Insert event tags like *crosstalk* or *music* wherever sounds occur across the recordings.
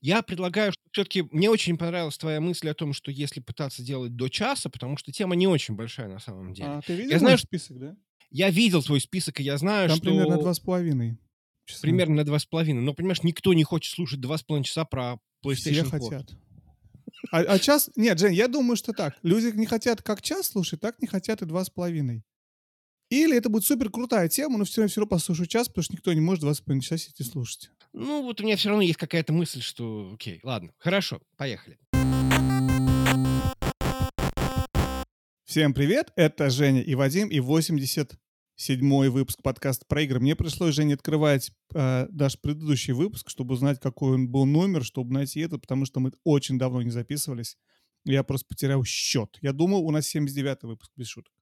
Я предлагаю, что все-таки мне очень понравилась твоя мысль о том, что если пытаться делать до часа, потому что тема не очень большая на самом деле. А ты видел Я знаю, список, да? я видел твой список, и я знаю, Там примерно что два с половиной часа. примерно на два с половиной. Но, понимаешь, никто не хочет слушать два с половиной часа про Все PlayStation 4. хотят. А, а час... Нет, Жень, я думаю, что так. Люди не хотят как час слушать, так не хотят и два с половиной. Или это будет супер крутая тема, но все равно, все равно послушаю час, потому что никто не может два с половиной часа сидеть и слушать. Ну, вот у меня все равно есть какая-то мысль, что окей, ладно, хорошо, поехали. Всем привет, это Женя и Вадим, и 87-й выпуск подкаста про игры. Мне пришлось, Женя, открывать э, наш предыдущий выпуск, чтобы узнать, какой он был номер, чтобы найти этот, потому что мы очень давно не записывались. Я просто потерял счет. Я думал, у нас 79-й выпуск, без шуток.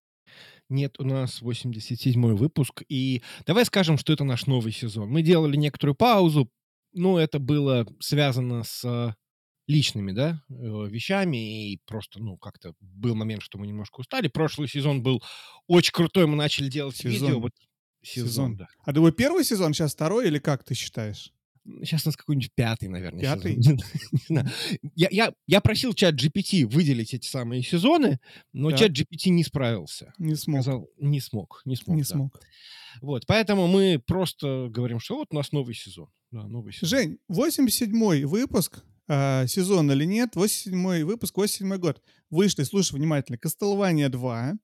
Нет, у нас 87-й выпуск, и давай скажем, что это наш новый сезон. Мы делали некоторую паузу, но это было связано с э, личными, да, э, вещами, и просто, ну, как-то был момент, что мы немножко устали. Прошлый сезон был очень крутой, мы начали делать Сезон. видео. Вот, сезон, Сезон. да. А думаю, первый сезон, сейчас второй, или как ты считаешь? Сейчас у нас какой-нибудь пятый, наверное, Пятый? сезон. *laughs* Не знаю. Я, я, я просил чат GPT выделить эти самые сезоны, но Так. чат GPT не справился. Не смог. Сказал, не смог, не смог. не да. смог. Вот, поэтому мы просто говорим, что вот у нас новый сезон. Да, новый сезон. Жень, 87-й выпуск, э, сезон или нет, 87-й выпуск, 87-й год. Вышли, слушай внимательно, Castlevania 2,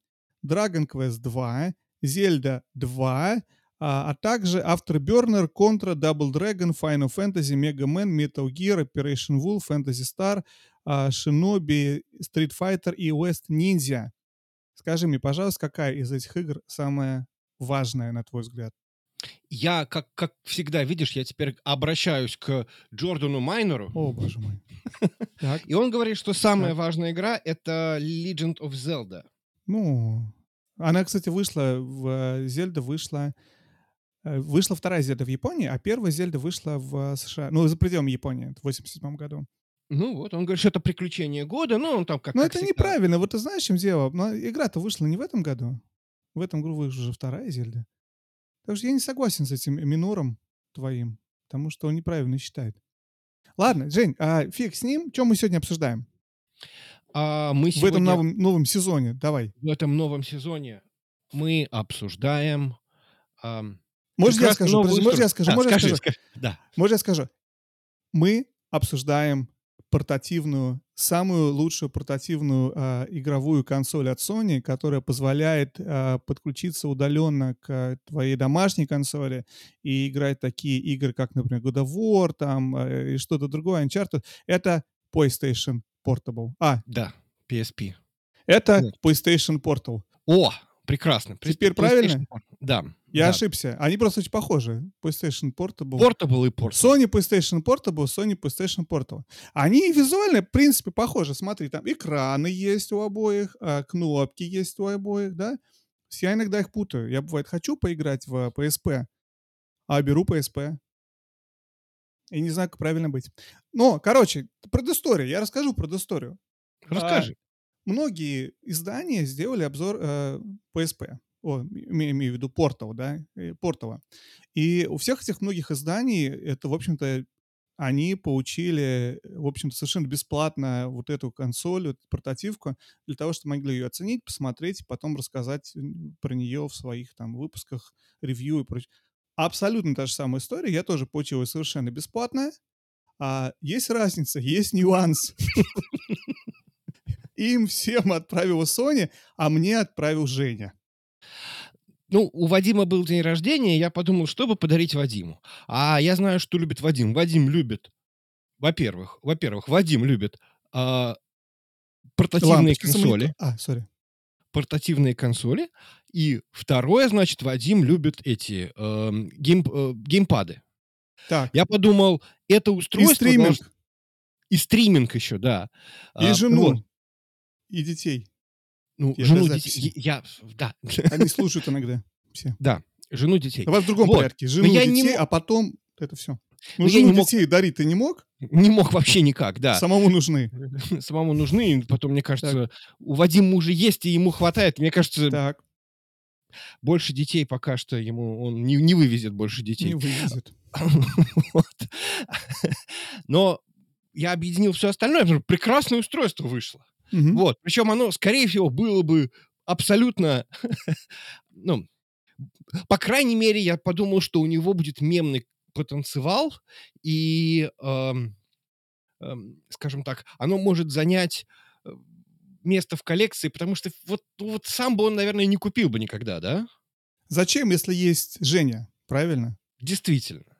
Dragon Quest 2, Zelda 2, а, а также Afterburner, Contra, Double Dragon, Final Fantasy, Mega Man, Metal Gear, Operation Wolf, Fantasy Star, а, Shinobi, Street Fighter и West Ninja. Скажи мне, пожалуйста, какая из этих игр самая важная, на твой взгляд? Я, как, как всегда, видишь, я теперь обращаюсь к Джордану Майнеру, О, боже мой. *laughs* И он говорит, что самая важная игра — это Legend of Zelda. Ну, она, кстати, вышла, в э, Зельда вышла, вышла вторая Зельда в Японии, а первая Зельда вышла в э, США, ну, за пределами Японии, в 87 году. Ну вот, он говорит, что это приключение года, ну он там как Но как это всегда. неправильно, вот ты знаешь, в чем дело? Но игра-то вышла не в этом году. В этом году вышла уже вторая Зельда. Так что я не согласен с этим минором твоим, потому что он неправильно считает. Ладно, Жень, а фиг с ним. Что мы сегодня обсуждаем? А мы В сегодня этом новом, новом сезоне. Давай. в этом новом сезоне мы обсуждаем... ам, Может, я скажу? Подожди, я скажу? Да, я скажу? скажи. Да. Может, я скажу? Мы обсуждаем портативную, самую лучшую портативную а, игровую консоль от Sony, которая позволяет а, подключиться удаленно к твоей домашней консоли и играть такие игры, как, например, God of War там, э, и что-то другое, Uncharted. Это PlayStation Portable. А, Да, PSP. это. PlayStation Portal. О, прекрасно. Теперь правильно? Да. Я да. ошибся. Они просто очень похожи. PlayStation Portable. Portable и Portable. Sony PlayStation Portable, Sony PlayStation Portable. Они визуально, в принципе, похожи. Смотри, там экраны есть у обоих, а, кнопки есть у обоих, да? Я иногда их путаю. Я, бывает, хочу поиграть в PSP, а беру PSP. И не знаю, как правильно быть. Но, короче, предыстория. Я расскажу предысторию. Расскажи. Многие издания сделали обзор э, PSP. О, име- имею в виду Портал, да, э, Портала. И у всех этих многих изданий это, в общем-то, они получили, в общем-то, совершенно бесплатно вот эту консоль, вот портативку, для того, чтобы могли ее оценить, посмотреть, потом рассказать про нее в своих там выпусках, ревью и прочее. Абсолютно та же самая история. Я тоже получил ее совершенно бесплатно. А есть разница, есть нюанс. *laughs* Им всем отправила Sony, а мне отправил Женя. Ну, у Вадима был день рождения, я подумал, что бы подарить Вадиму. А я знаю, что любит Вадим. Вадим любит, во-первых, во-первых, Вадим любит а, портативные Лампочки, консоли. А, sorry. Портативные консоли. И второе, значит, Вадим любит эти эм, гейм- э, геймпады. Так, Я подумал, это и устройство... стриминг, должно- И стриминг еще, да. и А, жену, вот. и детей. Ну, Я жену детей. Я, да, *laughs* Они слушают иногда все. да, жену детей. Давай в другом Вот. порядке. Жену, не детей, мог- а потом это все. Ну, я не мог- детей дарить ты не мог? Не мог вообще никак, да. Самому нужны. *laughs* Самому нужны, потом, мне кажется, у Вадима уже есть, и ему хватает. Мне кажется, Так, больше детей пока что ему он не, не вывезет больше детей. не вывезет. *laughs* Вот. Но я объединил все остальное, потому что прекрасное устройство вышло. Мгм. Вот. Причем оно, скорее всего, было бы абсолютно, *laughs* ну, по крайней мере, я подумал, что у него будет мемный потенциал, и, эм, эм, скажем так, оно может занять э, место в коллекции, потому что вот, вот сам бы он, наверное, не купил бы никогда, да? Зачем, если есть Женя? Правильно? Действительно.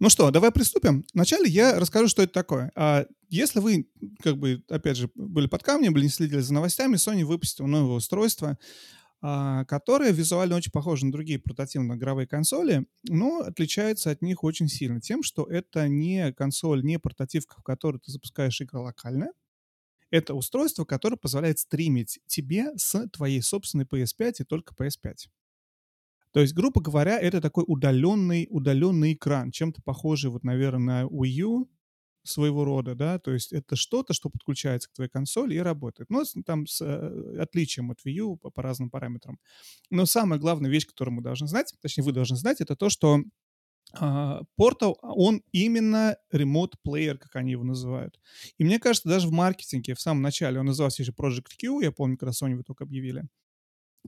Ну что, давай приступим. Вначале я расскажу, что это такое. А если вы, как бы, опять же, были под камнем, были не следили за новостями, Sony выпустила новое устройство, а, которое визуально очень похоже на другие портативные игровые консоли, но отличается от них очень сильно тем, что это не консоль, не портативка, в которой ты запускаешь игры локально. Это устройство, которое позволяет стримить тебе с твоей собственной PS5 и только PS5. То есть, грубо говоря, это такой удаленный, удаленный экран, чем-то похожий, вот, наверное, на Wii U своего рода, да, то есть это что-то, что подключается к твоей консоли и работает. С- там с э, отличием от Wii U по, по разным параметрам. Но самая главная вещь, которую мы должны знать, точнее, вы должны знать, это то, что а, Portal, он именно remote player, как они его называют. И мне кажется, даже в маркетинге, в самом начале, он назывался еще Project Q, я помню, когда Sony вы только объявили.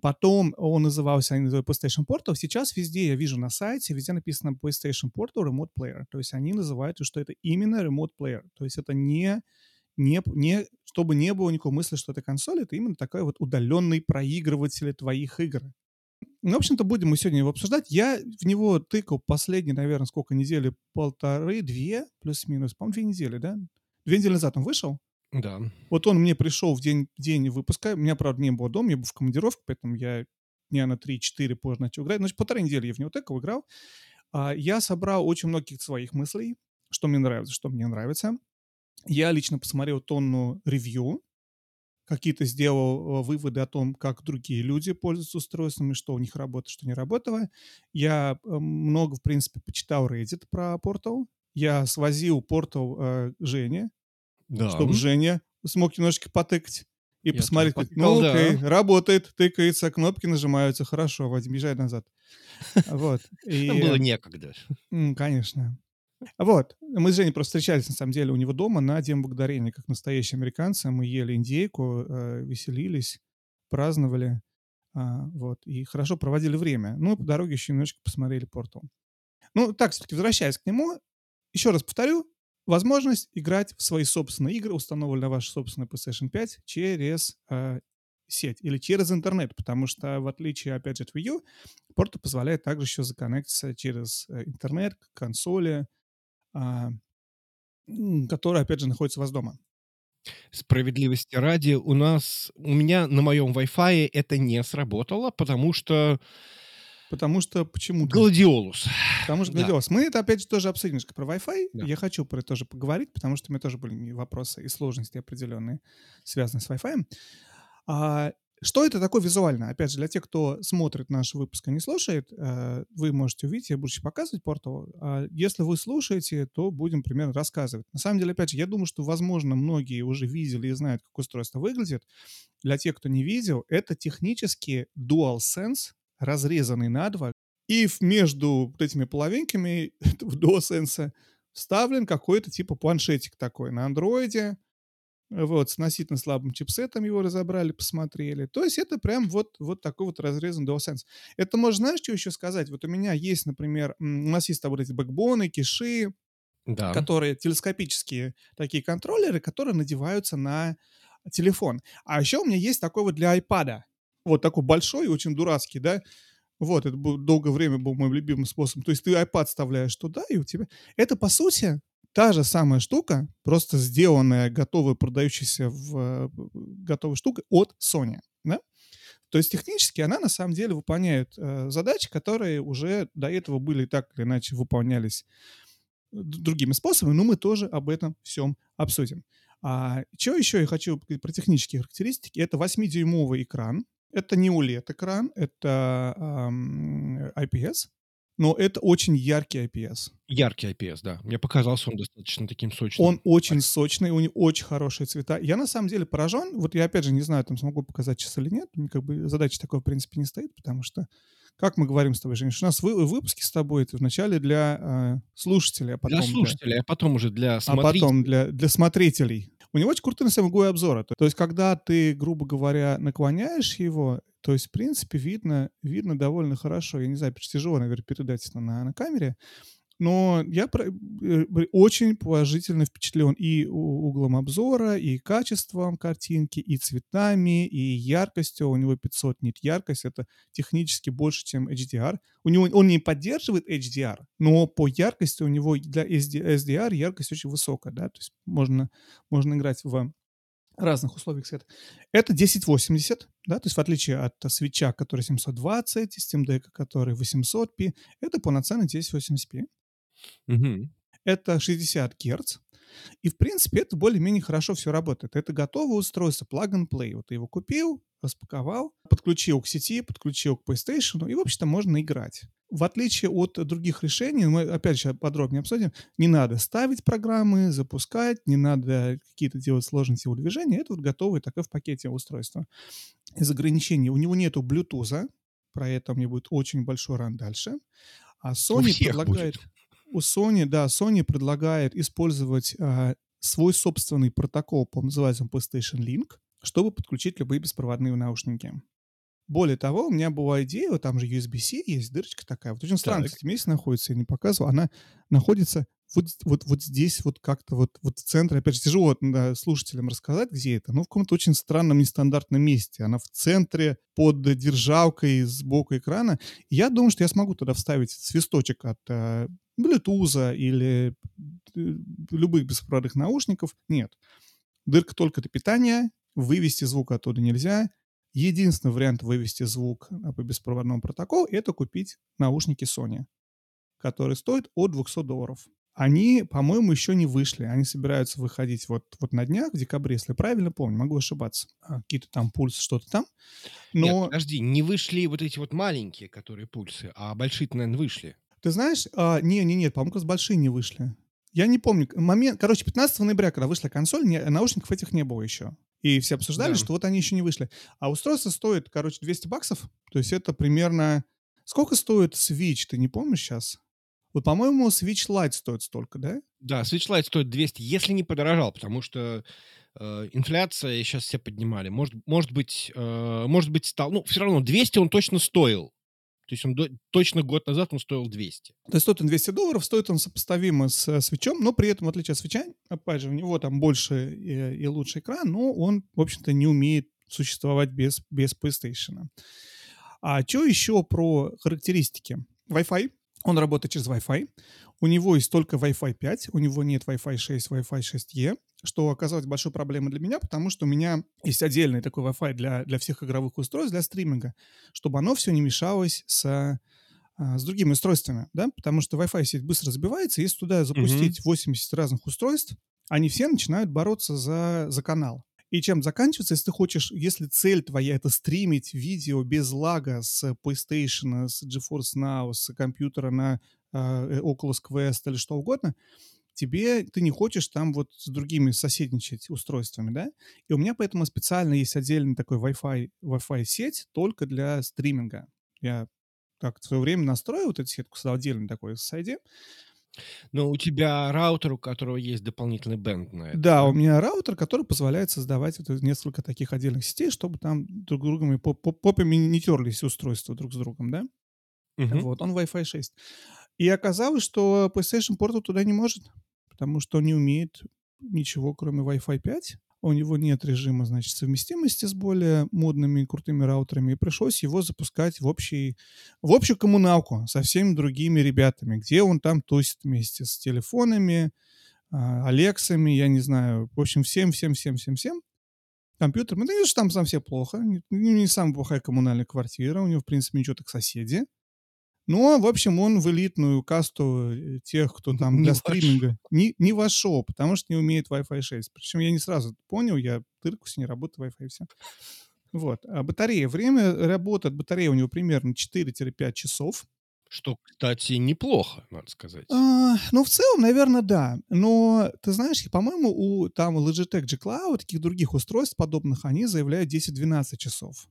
Потом он назывался, PlayStation Portal. Сейчас везде я вижу на сайте, везде написано PlayStation Portal Remote Player. То есть они называют, что это именно Remote Player. То есть это не, не, не чтобы не было никакой мысли, что это консоль, это именно такой вот удаленный проигрыватель твоих игр. Ну, в общем-то, будем мы сегодня его обсуждать. Я в него тыкал последние, наверное, сколько недели? Полторы, две, плюс-минус. По-моему, две недели, да? Две недели назад он вышел. Да. Вот он мне пришел в день, день выпуска. У меня, правда, не было дома, я был в командировке, поэтому я дня на 3-4 позже начал играть. Значит, полторы недели я в него тыкал, играл. А, я собрал очень многих своих мыслей, что мне нравится, что мне нравится. Я лично посмотрел тонну ревью, какие-то сделал э, выводы о том, как другие люди пользуются устройствами, что у них работает, что не работало. Я э, много, в принципе, почитал Reddit про Portal. Я свозил Portal э, Жене, Да. чтобы Женя смог немножечко потыкать и Я посмотреть, ну потыкал, да. окей, работает, тыкается, кнопки нажимаются, хорошо, Вадим, езжай назад. Вот. *laughs* И, было некогда. конечно. Вот. Мы с Женей просто встречались, на самом деле, у него дома на День Благодарения, как настоящие американцы. Мы ели индейку, э, веселились, праздновали. а, вот. И хорошо проводили время. Ну, и по дороге еще немножечко посмотрели портал. Ну, так, все-таки возвращаясь к нему, еще раз повторю, возможность играть в свои собственные игры, установленные на вашей собственной PlayStation 5, через э, сеть или через интернет, потому что, в отличие, опять же, от Wii U, Portal позволяет также еще законнектиться через э, интернет к консоли, м, которая, опять же, находится у вас дома. Справедливости ради, у нас, у меня на моем Wi-Fi это не сработало, потому что Потому что почему-то... Гладиолус. Потому что Да. Гладиолус. Мы это опять же тоже обсудим немножко про Wi-Fi. Да. Я хочу про это тоже поговорить, потому что у меня тоже были вопросы и сложности определенные, связанные с Wi-Fi. А, что это такое визуально? Опять же, для тех, кто смотрит наш выпуск, а не слушает, э, вы можете увидеть, я буду еще показывать портал. Если вы слушаете, то будем примерно рассказывать. На самом деле, опять же, я думаю, что, возможно, многие уже видели и знают, как устройство выглядит. Для тех, кто не видел, это технически DualSense, разрезанный на два, и в- между этими половинками *laughs* этого DualSense вставлен какой-то типа планшетик такой на андроиде, вот, с относительно слабым чипсетом его разобрали, посмотрели. То есть это прям вот, вот такой вот разрезан DualSense. Это можно, знаешь, что еще сказать? Вот у меня есть, например, у нас есть вот эти бэкбоны, киши, Да. которые телескопические такие контроллеры, которые надеваются на телефон. А еще у меня есть такой вот для iPad. Вот такой большой очень дурацкий, да. Вот, это был, долгое время был моим любимым способом. То есть ты iPad вставляешь туда, и у тебя... Это, по сути, та же самая штука, просто сделанная, готовая, продающаяся в э, готовая штука от Sony, да? То есть технически она на самом деле выполняет э, задачи, которые уже до этого были так или иначе выполнялись д- другими способами, но мы тоже об этом всем обсудим. А, что еще я хочу про технические характеристики? Это 8-дюймовый экран. Это не OLED-экран, это ам, IPS, но это очень яркий IPS. Яркий IPS, да. Мне показался он достаточно таким сочным. Он очень сочный, у него очень хорошие цвета. Я на самом деле поражен. Вот я опять же не знаю, там смогу показать сейчас или нет. Мне Как бы задача такой, в принципе, не стоит, потому что как мы говорим с тобой, Женя, у нас вы, выпуски с тобой это вначале для э, слушателей, а потом для слушателей, для, а потом уже для а смотрителей. потом для, для смотрителей. У него очень крутые на самом деле обзоры. То есть, когда ты, грубо говоря, наклоняешь его, то есть, в принципе, видно, видно довольно хорошо. Я не знаю, тяжело, наверное, передать это на, на камере. Но я э, очень положительно впечатлен и углом обзора, и качеством картинки, и цветами, и яркостью. У него 500 нит яркость, это технически больше, чем HDR. У него он не поддерживает HDR, но по яркости у него для SDR яркость очень высокая, да, то есть можно, можно играть в разных условиях света. Это 1080, да, то есть в отличие от свеча, который 720, Steam Deck, который 800p, это полноценный 1080p. Мгм. Это 60 Гц. И, в принципе, это более-менее хорошо все работает. Это готовое устройство, plug and play. Вот ты его купил, распаковал, подключил к сети, подключил к PlayStation, и, в общем-то, можно играть. В отличие от других решений, мы, опять же, подробнее обсудим, не надо ставить программы, запускать, не надо какие-то делать сложные телодвижения. Это вот готовое такое в пакете устройство. Из ограничений у него нету Bluetooth, про это мне будет очень большой ран дальше. А У Sony всех предлагает... будет. У Sony, да, Sony предлагает использовать а, свой собственный протокол, по называется он PlayStation Link, чтобы подключить любые беспроводные наушники. Более того, у меня была идея, вот там же USB-C есть, дырочка такая. Вот очень странно, Так. кстати, месте находится, я не показывал. Она находится вот, вот, вот здесь, вот как-то вот, вот в центре. Опять же, тяжело да, слушателям рассказать, где это. Но в каком-то очень странном, нестандартном месте. Она в центре, под держалкой сбоку экрана. Я думаю, что я смогу туда вставить свисточек от э, Bluetooth или э, любых беспроводных наушников. Нет. Дырка только до питания, вывести звук оттуда нельзя. Единственный вариант вывести звук а, по беспроводному протоколу – это купить наушники Sony, которые стоят от 200 долларов. Они, по-моему, еще не вышли. Они собираются выходить вот, вот на днях, в декабре, если правильно помню. Могу ошибаться. А, Какие-то там пульсы, что-то там. Нет, Но подожди, не вышли вот эти вот маленькие, которые пульсы, а большие-то, наверное, вышли. Ты знаешь, а, не, не, нет, по-моему, как раз большие не вышли. Я не помню. Момент, короче, 15 ноября, когда вышла консоль, не- наушников этих не было еще. И все обсуждали, Да. что вот они еще не вышли. А устройство стоит, короче, 200 баксов. То есть это примерно... Сколько стоит Switch, ты не помнишь сейчас? Вот, по-моему, Switch Lite стоит столько, да? Да, Switch Lite стоит 200, если не подорожал, потому что э, инфляция сейчас все поднимали. Может, может быть, э, может быть, стал... Ну, все равно 200 он точно стоил. То есть он до- точно год назад он стоил 200. То есть стоит он 200 долларов, стоит он сопоставимо с э, свечом, но при этом, в отличие от свеча, опять же, у него там больше и, и лучше экран, но он, в общем-то, не умеет существовать без, без PlayStation. А что еще про характеристики? Wi-Fi. Он работает через Wi-Fi. У него есть только Wi-Fi 5, у него нет Wi-Fi 6, Wi-Fi 6E, что оказалось большой проблемой для меня, потому что у меня есть отдельный такой Wi-Fi для, для всех игровых устройств, для стриминга, чтобы оно все не мешалось с а, с другими устройствами, да, потому что Wi-Fi сеть быстро забивается, если туда запустить 80 разных устройств, они все начинают бороться за, за канал. И чем заканчивается, если ты хочешь, если цель твоя это стримить видео без лага с PlayStation, с GeForce Now, с компьютера на э, Oculus Quest или что угодно, тебе, ты не хочешь там вот с другими соседничать устройствами, да? И у меня поэтому специально есть отдельный такой Wi-Fi, Wi-Fi сеть только для стриминга. Я так в свое время настроил вот эту сетку, создал отдельный такой SSID. Но у тебя раутер, у которого есть дополнительный бенд на это. Да, у меня раутер, который позволяет создавать вот несколько таких отдельных сетей, чтобы там друг с другом и поп- поп- попами не терлись устройства друг с другом, да? Мгм. Вот, он Wi-Fi 6. И оказалось, что PlayStation Portal туда не может, потому что он не умеет ничего, кроме Wi-Fi 5. У него нет режима, значит, совместимости с более модными и крутыми раутерами. И пришлось его запускать в, общий, в общую коммуналку со всеми другими ребятами, где он там тусит вместе с телефонами, а, Алексами, я не знаю, в общем, всем, всем, всем, всем, всем компьютером. Ну, видишь, там совсем плохо. Не, не самая плохая коммунальная квартира. У него, в принципе, ничего так соседи. Но, в общем, он в элитную касту э, тех, кто там Не для вошел. стриминга не, не вошел, потому что не умеет Wi-Fi 6. Причем я не сразу понял, я тырку с ней работает Wi-Fi все. Вот. А батарея. Время работы от батареи у него примерно 4-5 часов. Что, кстати, неплохо, надо сказать. А, ну, в целом, наверное, да. Но, ты знаешь, по-моему, у там Logitech G Cloud, таких других устройств подобных, они заявляют 10-12 часов.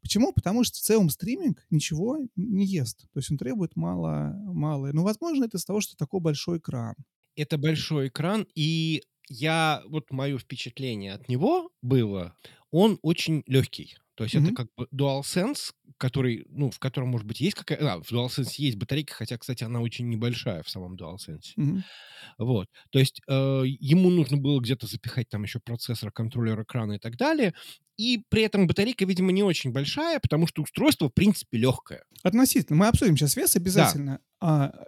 Почему? Потому что в целом стриминг ничего не ест. То есть он требует мало, мало. Ну, возможно, это из того, что такой большой экран. Это большой экран, и я, вот мое впечатление от него было, он очень легкий. То есть это Мгм. как бы DualSense, который, ну, в котором, может быть, есть какая... А, в DualSense есть батарейка, хотя, кстати, она очень небольшая в самом DualSense. Мгм. Вот. То есть э, ему нужно было где-то запихать там еще процессор, контроллер экрана и так далее. И при этом батарейка, видимо, не очень большая, потому что устройство, в принципе, легкое. Относительно. Мы обсудим сейчас вес обязательно. А, э,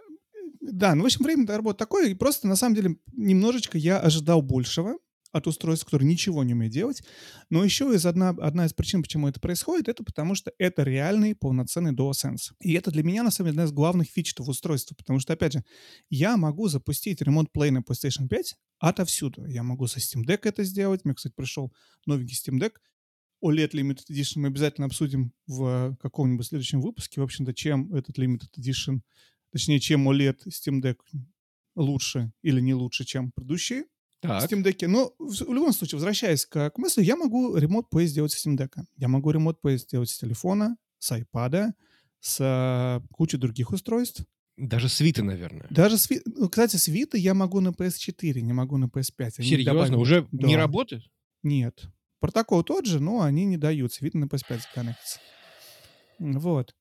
да, ну, в общем, время работы такое. И просто, на самом деле, немножечко я ожидал большего от устройства, которое ничего не умеет делать. Но еще из одна, одна из причин, почему это происходит, это потому что это реальный полноценный DualSense. И это для меня, на самом деле, одна из главных фич этого устройства. Потому что, опять же, я могу запустить Remote Play на PlayStation 5 отовсюду. Я могу со Steam Deck это сделать. Мне, кстати, пришел новенький Steam Deck. OLED Limited Edition мы обязательно обсудим в каком-нибудь следующем выпуске. В общем-то, чем этот Limited Edition, точнее, чем OLED Steam Deck лучше или не лучше, чем предыдущие Так. Steam Deck. Но в, в любом случае, возвращаясь к, к мысли, я могу Remote Play сделать с Steam Deck. Я могу Remote Play сделать с телефона, с iPad, с э, кучей других устройств. Даже свиты, наверное. Даже с Ви- ну, Кстати, с Vita я могу на PS4, не могу на PS5. Они Серьезно? добавили- Уже не Да. работает? Нет. Протокол тот же, но они не даются. Видно, на PS5 законнектится. Вот.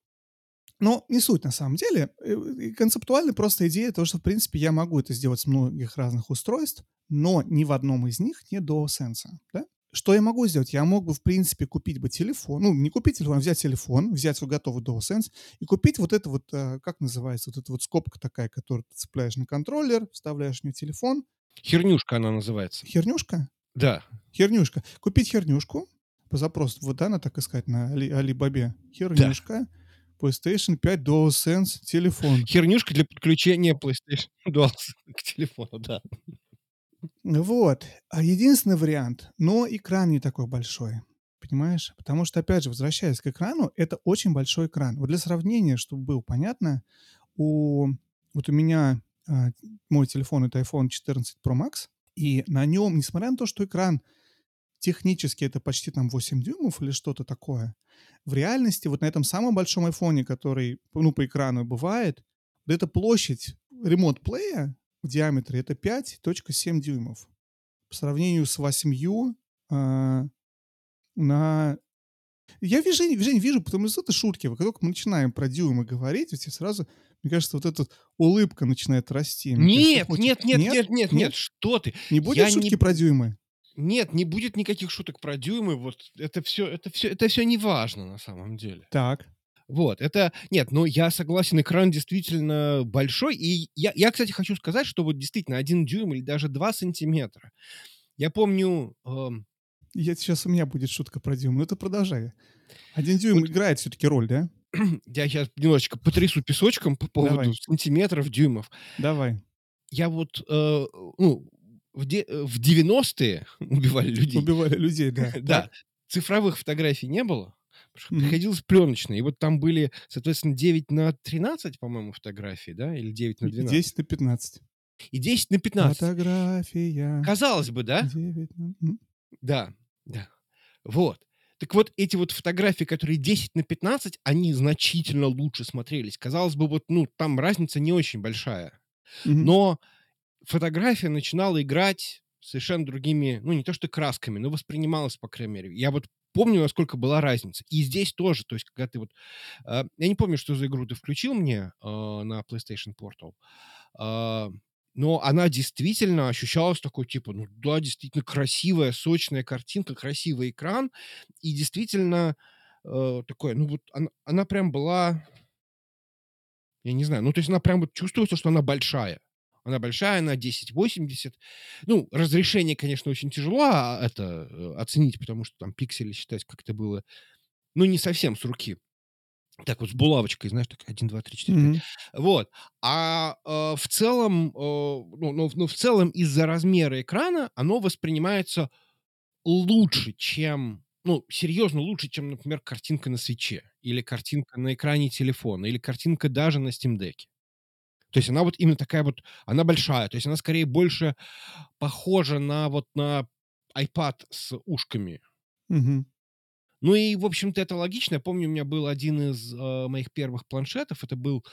Но не суть на самом деле. Э, и Концептуально просто идея того, что, в принципе, я могу это сделать с многих разных устройств, но ни в одном из них нет DualSense. Да? Что я могу сделать? Я мог бы, в принципе, купить бы телефон, ну, не купить телефон, а взять телефон, взять готовый DualSense и купить вот это вот, э, как называется, вот эта вот скобка такая, которую ты цепляешь на контроллер, вставляешь в нее телефон. Хернюшка она называется. Хернюшка? Да. Хернюшка. Купить хернюшку по запросу, вот да, надо так искать на Али, Алибабе. Хернюшка, PlayStation 5 DualSense, телефон. Хернюшка для подключения PlayStation *laughs* DualSense к телефону, да. Вот. А единственный вариант, но экран не такой большой. Понимаешь? Потому что, опять же, возвращаясь к экрану, это очень большой экран. Вот для сравнения, чтобы было понятно, у, вот у меня а, мой телефон это iPhone 14 Pro Max, и на нем, несмотря на то, что экран технически это почти там 8 дюймов или что-то такое, в реальности вот на этом самом большом айфоне, который, ну, по экрану бывает, вот эта площадь ремонт-плея в диаметре это 5.7 дюймов. По сравнению с 8 а, на... Я вижу, Жень, вижу, потому что это шутки. Как только мы начинаем про дюймы говорить, все сразу, мне кажется, вот эта улыбка начинает расти. Мне кажется, Нет, нет, нет, нет, нет, нет, что ты? Не будет Я шутки не- про дюймы? Нет, не будет никаких шуток про дюймы. Вот это все, это все, это все не важно на самом деле. Так. Вот, это... Нет, ну я согласен, экран действительно большой. И я, я, кстати, хочу сказать, что вот действительно один дюйм или даже два сантиметра. Я помню... эм, Я, сейчас у меня будет шутка про дюйм, но это продолжай. Один дюйм Вот- играет все-таки роль, да? *clears throat* я сейчас немножечко потрясу песочком по поводу Давай. сантиметров, дюймов. Давай. Я вот, э, ну, в, де- э, в 90-е *laughs* убивали людей. Убивали людей, *laughs* да. Да, цифровых фотографий не было. Приходилось пленочные. И вот там были, соответственно, 9 на 13, по-моему, фотографий, да? Или 9 на И 12. 10 на 15. И 10 на 15. Фотография. Казалось бы, да? 9 на-. Да, да. Вот. Так вот, эти вот фотографии, которые 10 на 15, они значительно лучше смотрелись. Казалось бы, вот, ну, там разница не очень большая. Мгм. Но фотография начинала играть совершенно другими, ну, не то что красками, но воспринималась, по крайней мере. Я вот помню, насколько была разница. И здесь тоже, то есть, когда ты вот... э, я не помню, что за игру ты включил мне э, на PlayStation Portal, э, но она действительно ощущалась такой, типа, ну да, действительно красивая, сочная картинка, красивый экран, и действительно э, такое, ну вот она, она прям была, я не знаю, ну то есть она прям вот чувствуется, что она большая. Она большая, она 1080. Ну, разрешение, конечно, очень тяжело а, это э, оценить, потому что там пиксели считать как-то было, ну, не совсем с руки. Так вот, с булавочкой, знаешь, так 1, 2, 3, 4, 5. Мгм. Вот. А э, в целом, э, ну, ну, ну, в целом из-за размера экрана оно воспринимается лучше, чем, ну, серьезно лучше, чем, например, картинка на свече, или картинка на экране телефона, или картинка даже на Steam Deck. То есть она вот именно такая вот, она большая, то есть она скорее больше похожа на вот на iPad с ушками. Мгм. Ну и, в общем-то, это логично. Я помню, у меня был один из э, моих первых планшетов. Это был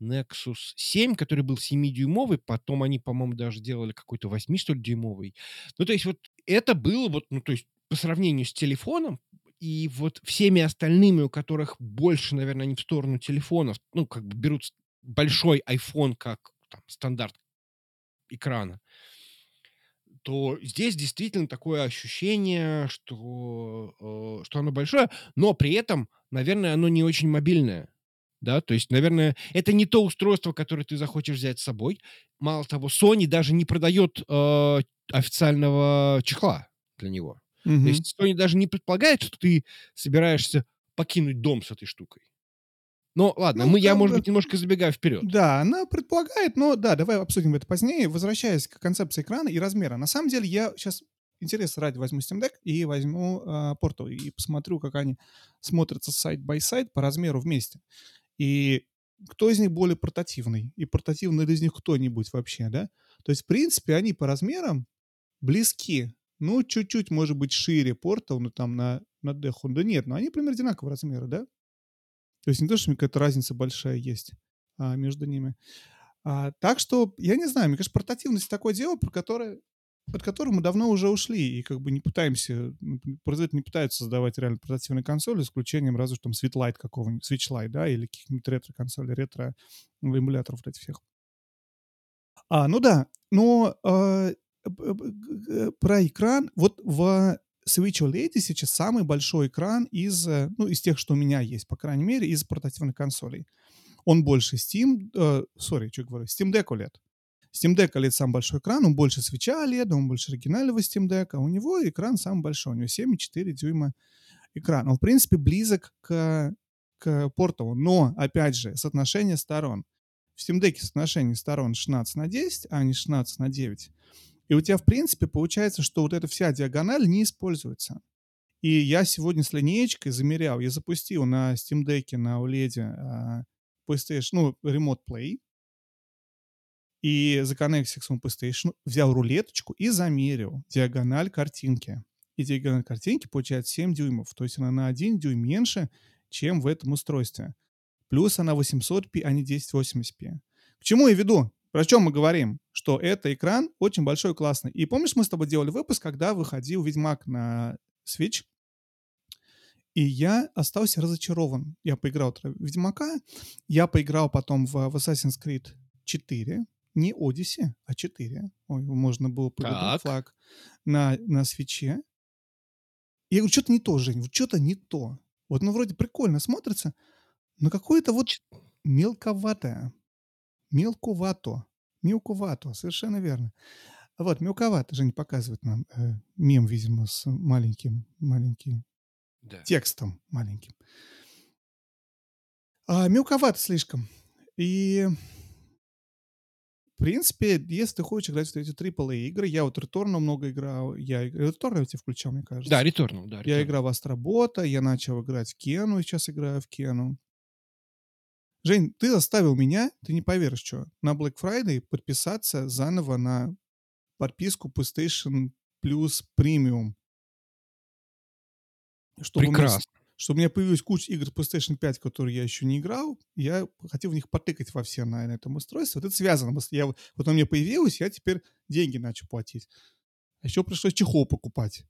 Nexus 7, который был 7-дюймовый. Потом они, по-моему, даже делали какой-то 8, что ли, дюймовый. Ну, то есть вот это было вот, ну, то есть по сравнению с телефоном, и вот всеми остальными, у которых больше, наверное, они в сторону телефонов, ну, как бы берут большой iPhone как там, стандарт экрана, то здесь действительно такое ощущение, что, э, что оно большое, но при этом, наверное, оно не очень мобильное. Да, то есть, наверное, это не то устройство, которое ты захочешь взять с собой. Мало того, Sony даже не продает э, официального чехла для него. Мгм. То есть Sony даже не предполагает, что ты собираешься покинуть дом с этой штукой. Но ладно, Ну, мы, я, может бы- быть, немножко забегаю вперед. Да, она предполагает, но да, давай обсудим это позднее. Возвращаясь к концепции экрана и размера. На самом деле я сейчас интерес ради возьму Steam Deck и возьму э, Portal и посмотрю, как они смотрятся сайт by сайт по размеру вместе. И кто из них более портативный? И портативный ли из них кто-нибудь вообще, да? То есть, в принципе, они по размерам близки. Ну, чуть-чуть, может быть, шире Portal, ну, там на, на Dehun. Да нет, но они примерно одинакового размера, да? То есть не то, что какая-то разница большая есть а, между ними. А, так что, я не знаю, мне кажется, портативность такое дело, про которое, от которого мы давно уже ушли, и как бы не пытаемся, ну, производители не пытаются создавать реально портативные консоли, с исключением разве что там Switchlight какого-нибудь, Switchlight, да, или каких-нибудь ретро-консолей, ретро-эмуляторов вот этих всех. А, ну да, но г- про экран, вот в Switch OLED сейчас самый большой экран из, э, ну, из тех, что у меня есть, по крайней мере, из портативных консолей. Он больше Steam, э, sorry, что говорю, Steam Deck OLED. Steam Deck OLED самый большой экран, он больше свеча OLED, он больше оригинального Steam Deck, а у него экран самый большой, у него 7,4 дюйма экран. Он, в принципе, близок к, к портову, но, опять же, соотношение сторон. В Steam Deck соотношение сторон 16 на 10, а не 16 на 9. И у тебя, в принципе, получается, что вот эта вся диагональ не используется. И я сегодня с линеечкой замерял, я запустил на Steam Deck, на OLED а, PlayStation, ну, Remote Play, и законнексил к своему PlayStation, взял рулеточку и замерил диагональ картинки. И диагональ картинки получается 7 дюймов, то есть она на 1 дюйм меньше, чем в этом устройстве. Плюс она 800p, а не 1080p. К чему я веду? Про чем мы говорим? Что это экран очень большой и классный. И помнишь, мы с тобой делали выпуск, когда выходил Ведьмак на Switch? И я остался разочарован. Я поиграл в Ведьмака, я поиграл потом в, в Assassin's Creed 4, не Odyssey, а 4. Ой, можно было повидать Так. флаг на, на свече. Я говорю, что-то не то, Жень, вот что-то не то. Вот, ну, вроде прикольно смотрится, но какое-то вот мелковатое. Мелковато. Мелковато, совершенно верно. Вот, мелковато, Жень показывает нам э, мем, видимо, с маленьким, маленьким Да. текстом маленьким. А, мелковато слишком. И, в принципе, если ты хочешь играть в эти AAA игры, я вот Returnal много играл, я Returnal я тебе включал, мне кажется. Да, Returnal, да. Я Returnal. играл в Астробота, я начал играть в Кену, сейчас играю в Кену. Жень, ты заставил меня, ты не поверишь, что, на Black Friday подписаться заново на подписку PlayStation Plus Premium. Чтобы у меня Прекрасно. чтобы у меня появилась куча игр PlayStation 5, которые я еще не играл, я хотел в них потыкать во все на, на этом устройстве. Вот это связано. Я, вот оно меня появилось, я теперь деньги начал платить. А еще пришлось чехол покупать,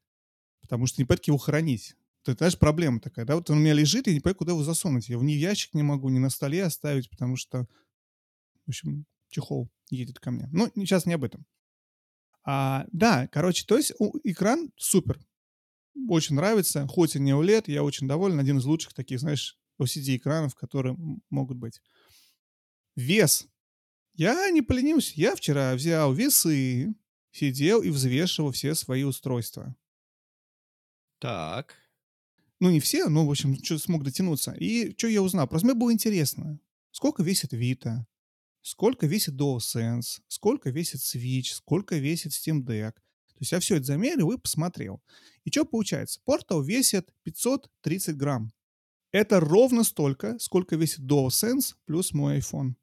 потому что не как его хранить. Это, знаешь, проблема такая, да? Вот он у меня лежит, и не понятно, куда его засунуть. Я его ни в ящик не могу, ни на столе оставить, потому что, в общем, чехол едет ко мне. Ну, сейчас не об этом. А, да, короче, то есть у- экран супер. Очень нравится. Хоть и не OLED, я очень доволен. Один из лучших таких, знаешь, LCD-экранов, которые могут быть. Вес. Я не поленился. Я вчера взял весы, сидел и взвешивал все свои устройства. Так. Ну, не все, но, в общем, что смог дотянуться. И что я узнал? Просто мне было интересно. Сколько весит Vita? Сколько весит DualSense? Сколько весит Switch? Сколько весит Steam Deck? То есть я все это замерил и посмотрел. И что получается? Portal весит 530 грамм. Это ровно столько, сколько весит DualSense плюс мой iPhone.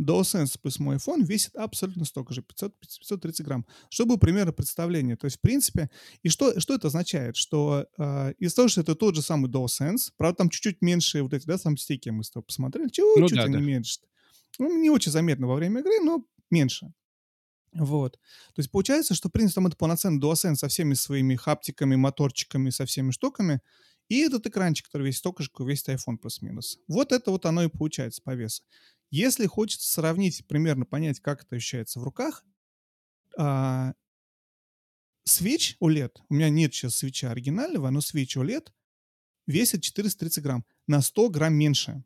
DualSense плюс мой iPhone весит абсолютно столько же, 500, 530 грамм. Чтобы примерно представление. То есть, в принципе, и что, что это означает? Что э, из-за того, что это тот же самый DualSense, правда, там чуть-чуть меньше вот эти, да, сам стейки мы с тобой посмотрели, чуть-чуть ну, да, они да. меньше. Ну, не очень заметно во время игры, но меньше. Вот. То есть получается, что, в принципе, там это полноценный DualSense со всеми своими хаптиками, моторчиками, со всеми штуками. И этот экранчик, который весит столько же, как весит iPhone плюс-минус. Вот это вот оно и получается по весу. Если хочется сравнить, примерно понять, как это ощущается в руках, а, Switch OLED, у меня нет сейчас свеча оригинального, но Switch OLED весит 430 грамм, на 100 грамм меньше.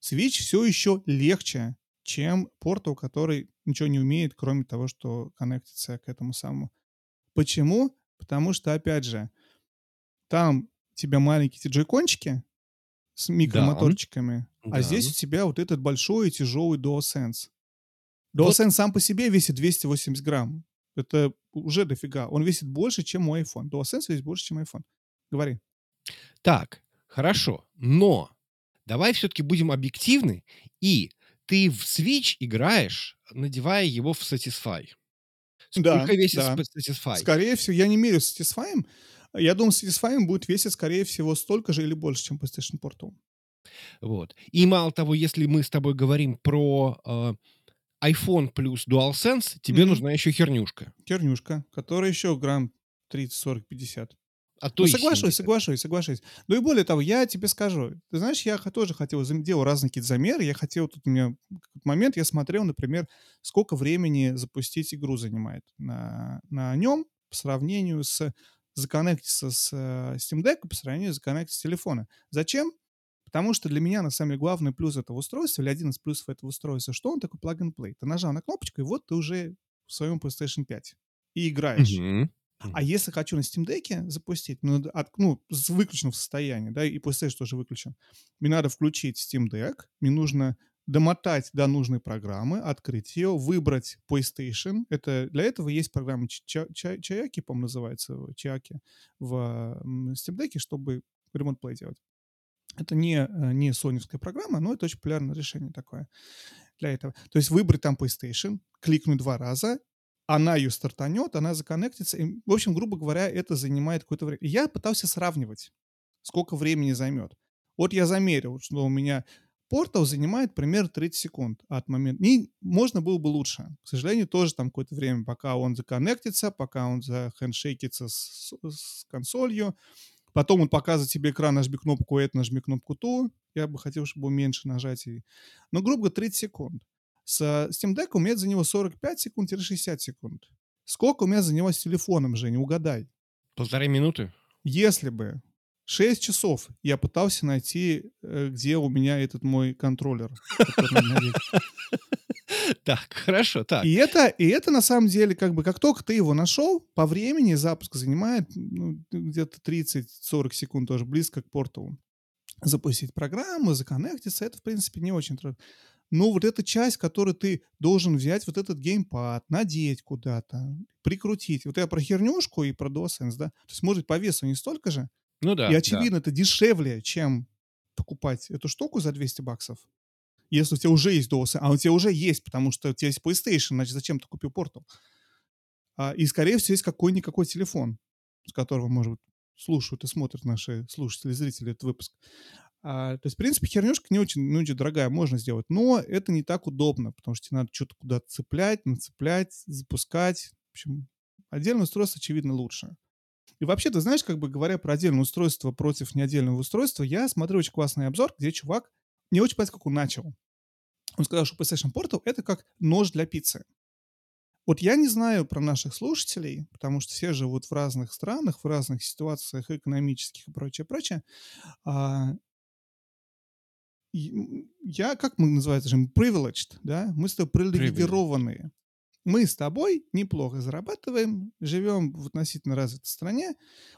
Switch все еще легче, чем Portal, который ничего не умеет, кроме того, что коннектится к этому самому. Почему? Потому что, опять же, там у тебя маленькие джойкончики с микромоторчиками, да. А здесь у тебя вот этот большой и тяжелый DualSense. DualSense вот. сам по себе весит 280 грамм. Это уже дофига. Он весит больше, чем мой iPhone. DualSense весит больше, чем iPhone. Говори. Так, хорошо. Но давай все-таки будем объективны и ты в Switch играешь, надевая его в Satisfy. Сколько да, весит да. Satisfy? Скорее всего, я не мерю Satisfy. Я думаю, Satisfy будет весить, скорее всего, столько же или больше, чем PlayStation Portal. Вот. И мало того, если мы с тобой говорим про э, iPhone плюс DualSense, тебе mm-hmm. нужна еще хернюшка. Хернюшка, которая еще грамм 30, 40, 50. А то ну, соглашусь, 70. соглашусь, соглашусь. Ну и более того, я тебе скажу, ты знаешь, я тоже хотел, делал разные какие-то замеры, я хотел, тут у меня момент, я смотрел, например, сколько времени запустить игру занимает на, на нем по сравнению с законнектиться с э, Steam Deck, по сравнению с законнектиться с телефона. Зачем? Потому что для меня, на самом деле, главный плюс этого устройства, или один из плюсов этого устройства, что он такой plug-and-play. Ты нажал на кнопочку, и вот ты уже в своем PlayStation 5 и играешь. Mm-hmm. А если хочу на Steam Deck запустить, ну, от, ну, с выключенным состоянием, да, и PlayStation тоже выключен, мне надо включить Steam Deck, мне нужно домотать до нужной программы, открыть ее, выбрать PlayStation. Это, для этого есть программа Чаяки, по-моему, называется, Чаяки в Steam Deck, чтобы Remote Play делать. Это не, э, не соневская программа, но это очень популярное решение такое для этого. То есть выбрать там PlayStation, кликнуть два раза, она ее стартанет, она законнектится. И, в общем, грубо говоря, это занимает какое-то время. Я пытался сравнивать, сколько времени займет. Вот я замерил, что у меня портал занимает примерно 30 секунд от момента. Не, можно было бы лучше. К сожалению, тоже там какое-то время, пока он законнектится, пока он захендшейкится с, с консолью. Потом он показывает тебе экран, нажми кнопку это, нажми кнопку ту. Я бы хотел, чтобы меньше нажатий. Но, грубо говоря, 30 секунд. С Steam Deck у меня за него 45 секунд-60 секунд. Сколько у меня за него с телефоном, Женя, угадай. Полторы минуты? Если бы 6 часов я пытался найти, э, где у меня этот мой контроллер. *laughs* Так, хорошо, так. И это, и это на самом деле, как бы, как только ты его нашел, по времени запуск занимает ну, где-то 30-40 секунд, тоже близко к порталу. Запустить программу, законнектиться, это, в принципе, не очень трудно. Но вот эта часть, которую ты должен взять, вот этот геймпад, надеть куда-то, прикрутить. Вот я про хернюшку и про DualSense, да? То есть, может, по весу не столько же. Ну да. И очевидно, да. это дешевле, чем покупать эту штуку за 200 баксов. Если у тебя уже есть DualSense, а у тебя уже есть, потому что у тебя есть PlayStation, значит, зачем ты купил? А, и, скорее всего, есть какой-никакой телефон, с которого, может быть, слушают и смотрят наши слушатели, зрители этот выпуск. А, то есть, в принципе, хернюшка не очень, не очень дорогая, можно сделать, но это не так удобно, потому что тебе надо что-то куда-то цеплять, нацеплять, запускать. В общем, отдельное устройство, очевидно, лучше. И вообще, ты знаешь, как бы говоря про отдельное устройство против неотдельного устройства, я смотрю очень классный обзор, где чувак, не очень понятно, как он начал. Он сказал, что PlayStation Portal — это как нож для пиццы. Вот я не знаю про наших слушателей, потому что все живут в разных странах, в разных ситуациях экономических и прочее, прочее. А, я, как мы называем это же, privileged, да, мы с тобой привилегированные. Мы с тобой неплохо зарабатываем, живем в относительно развитой стране.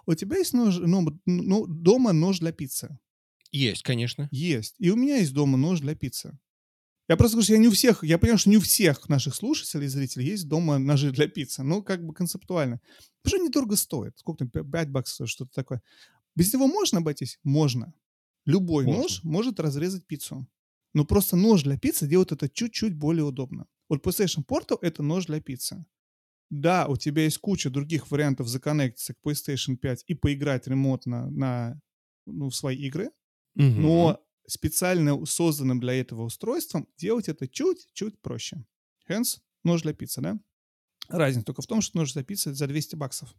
У тебя есть нож, ну, ну, дома нож для пиццы? Есть, конечно. Есть. И у меня есть дома нож для пиццы. Я просто говорю, что я не у всех, я понимаю, что не у всех наших слушателей и зрителей есть дома ножи для пиццы. Ну, как бы концептуально. Потому что недорого стоит. Сколько там, 5 баксов, что-то такое. Без него можно обойтись? Можно. Любой можно. нож может разрезать пиццу. Но просто нож для пиццы делает это чуть-чуть более удобно. Вот PlayStation Portal — это нож для пиццы. Да, у тебя есть куча других вариантов законнектиться к PlayStation 5 и поиграть ремонтно на, ну, в свои игры, Мгм. но специально созданным для этого устройством делать это чуть-чуть проще. Hence, нож для пиццы, да? Разница только в том, что нож для пиццы за 200 баксов.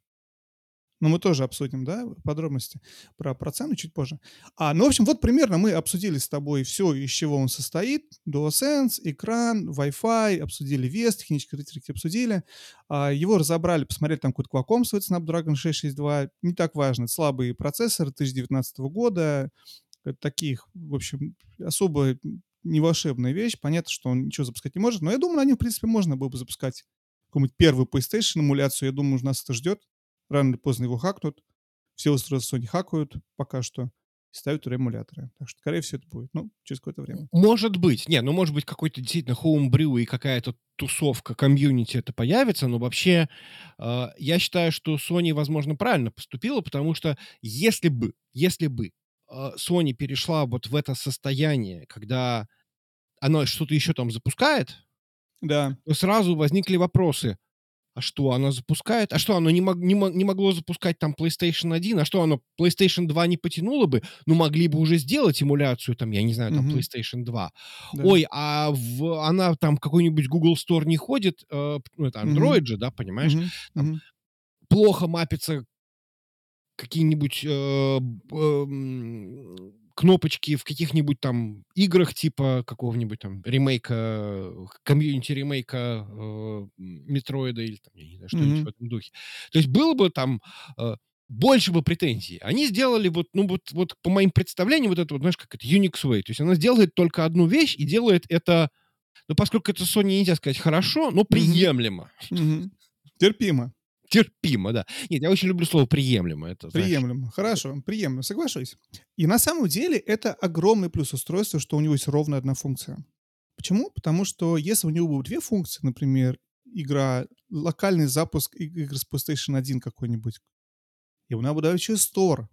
Но мы тоже обсудим, да, подробности про, про цену чуть позже. А, ну, в общем, вот примерно мы обсудили с тобой все, из чего он состоит. DualSense, экран, Wi-Fi, обсудили вес, технические характеристики обсудили. А, его разобрали, посмотрели, там какой-то Qualcomm стоит Snapdragon 662. Не так важно, слабый процессор 2019 года. Таких, в общем, особо не волшебная вещь. Понятно, что он ничего запускать не может, но я думаю, на нем, в принципе, можно было бы запускать какую-нибудь первую PlayStation эмуляцию. Я думаю, нас это ждет. Рано или поздно его хакнут. Все устройства Sony хакают пока что и ставят туда эмуляторы. Так что, скорее всего, это будет. Ну, через какое-то время. Может быть. Не, ну может быть какой-то действительно homebrew и какая-то тусовка, комьюнити это появится, но вообще э, я считаю, что Sony, возможно, правильно поступила, потому что если бы, если бы Sony перешла вот в это состояние, когда она что-то еще там запускает, Да. то сразу возникли вопросы. А что, она запускает? А что, оно не, мог, не, мог- не могло запускать там PlayStation 1? А что, оно PlayStation 2 не потянуло бы? Ну, могли бы уже сделать эмуляцию, там, я не знаю, там. PlayStation 2. да. Ой, а в, она там какой-нибудь Google Store не ходит, э, ну, это. Android же, да, понимаешь? Там. Плохо мапятся какие-нибудь э, м, кнопочки в каких-нибудь там играх типа какого-нибудь там ремейка, комьюнити ремейка э, Метроида или там, я не знаю, что-нибудь Мгм. в этом духе. То есть было бы там э, больше бы претензий. Они сделали вот, ну вот, вот по моим представлениям, вот это вот, знаешь, как это, Unix Way. То есть она сделает только одну вещь и делает это, ну, поскольку это Sony нельзя сказать хорошо, но приемлемо. Мгм. Терпимо. Терпимо, да. Нет, я очень люблю слово приемлемо. Это, знаешь, Приемлемо. Хорошо, приемлемо, соглашусь. И на самом деле это огромный плюс устройства, что у него есть ровно одна функция. Почему? Потому что если у него будут две функции, например, игра, локальный запуск игр с PlayStation 1 какой-нибудь, ему надо добавить еще Store,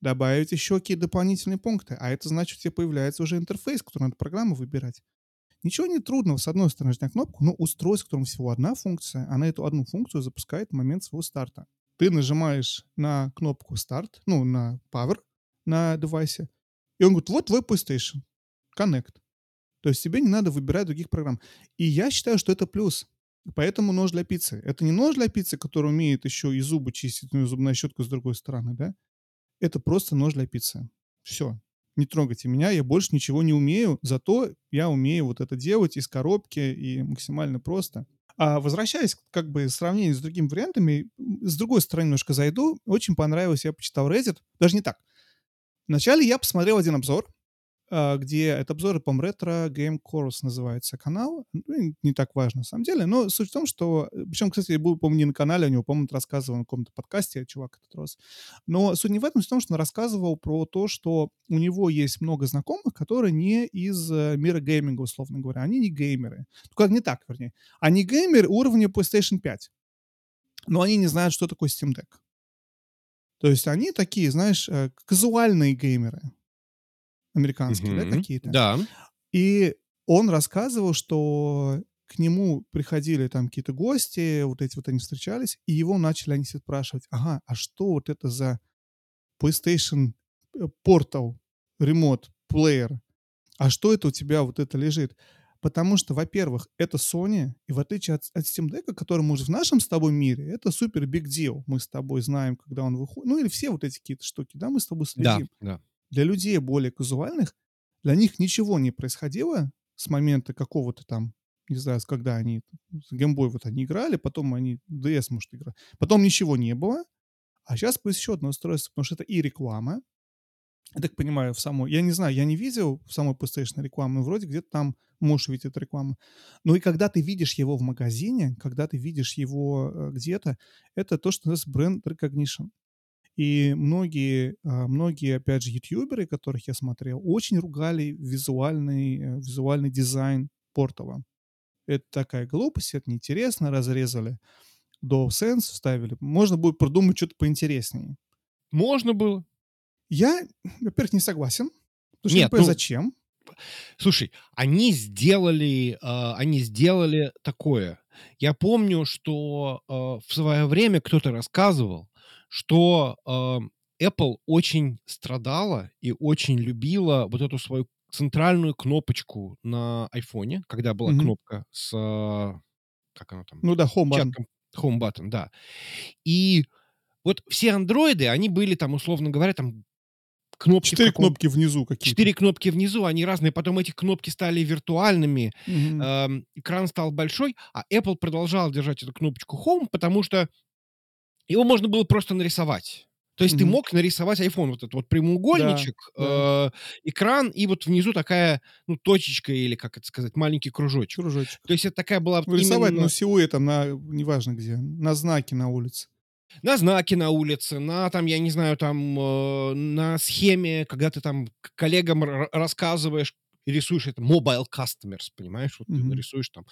добавить еще какие-то дополнительные пункты, а это значит, у тебя появляется уже интерфейс, который надо программу выбирать. Ничего не трудного, с одной стороны, нажать на кнопку, но устройство, в котором всего одна функция, она эту одну функцию запускает в момент своего старта. Ты нажимаешь на кнопку старт, ну, на power на девайсе, и он говорит, вот твой PlayStation, Connect. То есть тебе не надо выбирать других программ. И я считаю, что это плюс. Поэтому нож для пиццы. Это не нож для пиццы, который умеет еще и зубы чистить, ну и зубная щетка с другой стороны, да? Это просто нож для пиццы. Все. Не трогайте меня, я больше ничего не умею, зато я умею вот это делать из коробки и максимально просто. А возвращаясь как бы в с другими вариантами, с другой стороны немножко зайду. Очень понравилось, я почитал Reddit. Даже не так. Вначале я посмотрел один обзор, где это обзоры, по ретро Game Course называется канал. Ну, не так важно, на самом деле. Но суть в том, что... Причем, кстати, был, по-моему, не на канале, у него, по-моему, рассказывал на каком-то подкасте, чувак этот рос. Но суть не в этом, суть в том, что он рассказывал про то, что у него есть много знакомых, которые не из э, мира гейминга, условно говоря. Они не геймеры. Ну, как не так, вернее. Они геймеры уровня PlayStation 5. Но они не знают, что такое Steam Deck. То есть они такие, знаешь, э, казуальные геймеры. Американские, да, Мгм. какие-то. Да. И он рассказывал, что к нему приходили там какие-то гости, вот эти вот они встречались, и его начали они спрашивать, ага, а что вот это за PlayStation э, Portal Remote Player? А что это у тебя вот это лежит? Потому что, во-первых, это Sony, и в отличие от, от Steam Deck, который, может, в нашем с тобой мире, это супер big deal. Мы с тобой знаем, когда он выходит. Ну, или все вот эти какие-то штуки, да, мы с тобой Да, следим да. Для людей более казуальных, для них ничего не происходило с момента какого-то там, не знаю, с когда они геймбой вот они играли, потом они DS, может, играли. Потом ничего не было, а сейчас появилось еще одно устройство, потому что это и реклама. Я так понимаю, в самой... Я не знаю, я не видел в самой PlayStation рекламу, но вроде где-то там можешь видеть эту рекламу. Ну и когда ты видишь его в магазине, когда ты видишь его э, где-то, это то, что называется бренд recognition. И многие, а, многие, опять же, ютуберы, которых я смотрел, очень ругали визуальный, э, визуальный дизайн портала. Это такая глупость, это неинтересно, разрезали DualSense, вставили. Можно будет продумать что-то поинтереснее. Можно было. Я, во-первых, не согласен. Потому что не Нет, понимаю, ну, зачем. Слушай, они сделали, а, они сделали такое. Я помню, что, а, в свое время кто-то рассказывал, что, а, Apple очень страдала и очень любила вот эту свою центральную кнопочку на айфоне, когда была Мгм. кнопка с, а, как она там, Ну да, home button. home button, да. И вот все андроиды, они были там, условно говоря, там кнопки Четыре каком кнопки внизу какие-то. Четыре кнопки внизу, они разные. Потом эти кнопки стали виртуальными, эм, экран стал большой, а Apple продолжал держать эту кнопочку Home, потому что его можно было просто нарисовать. То есть ты Мгм. мог нарисовать iPhone, вот этот вот Да, прямоугольничек, да. э, экран, и вот внизу такая, ну, точечка или, как это сказать, маленький кружочек. Кружочек. То есть это такая была Рисовать, ну, именно силуэтом на неважно где, на знаке на улице. на знаке на улице, на там, я не знаю, там, э, на схеме, когда ты там коллегам ра рассказываешь и рисуешь это mobile customers, понимаешь? Вот ты Мгм. нарисуешь там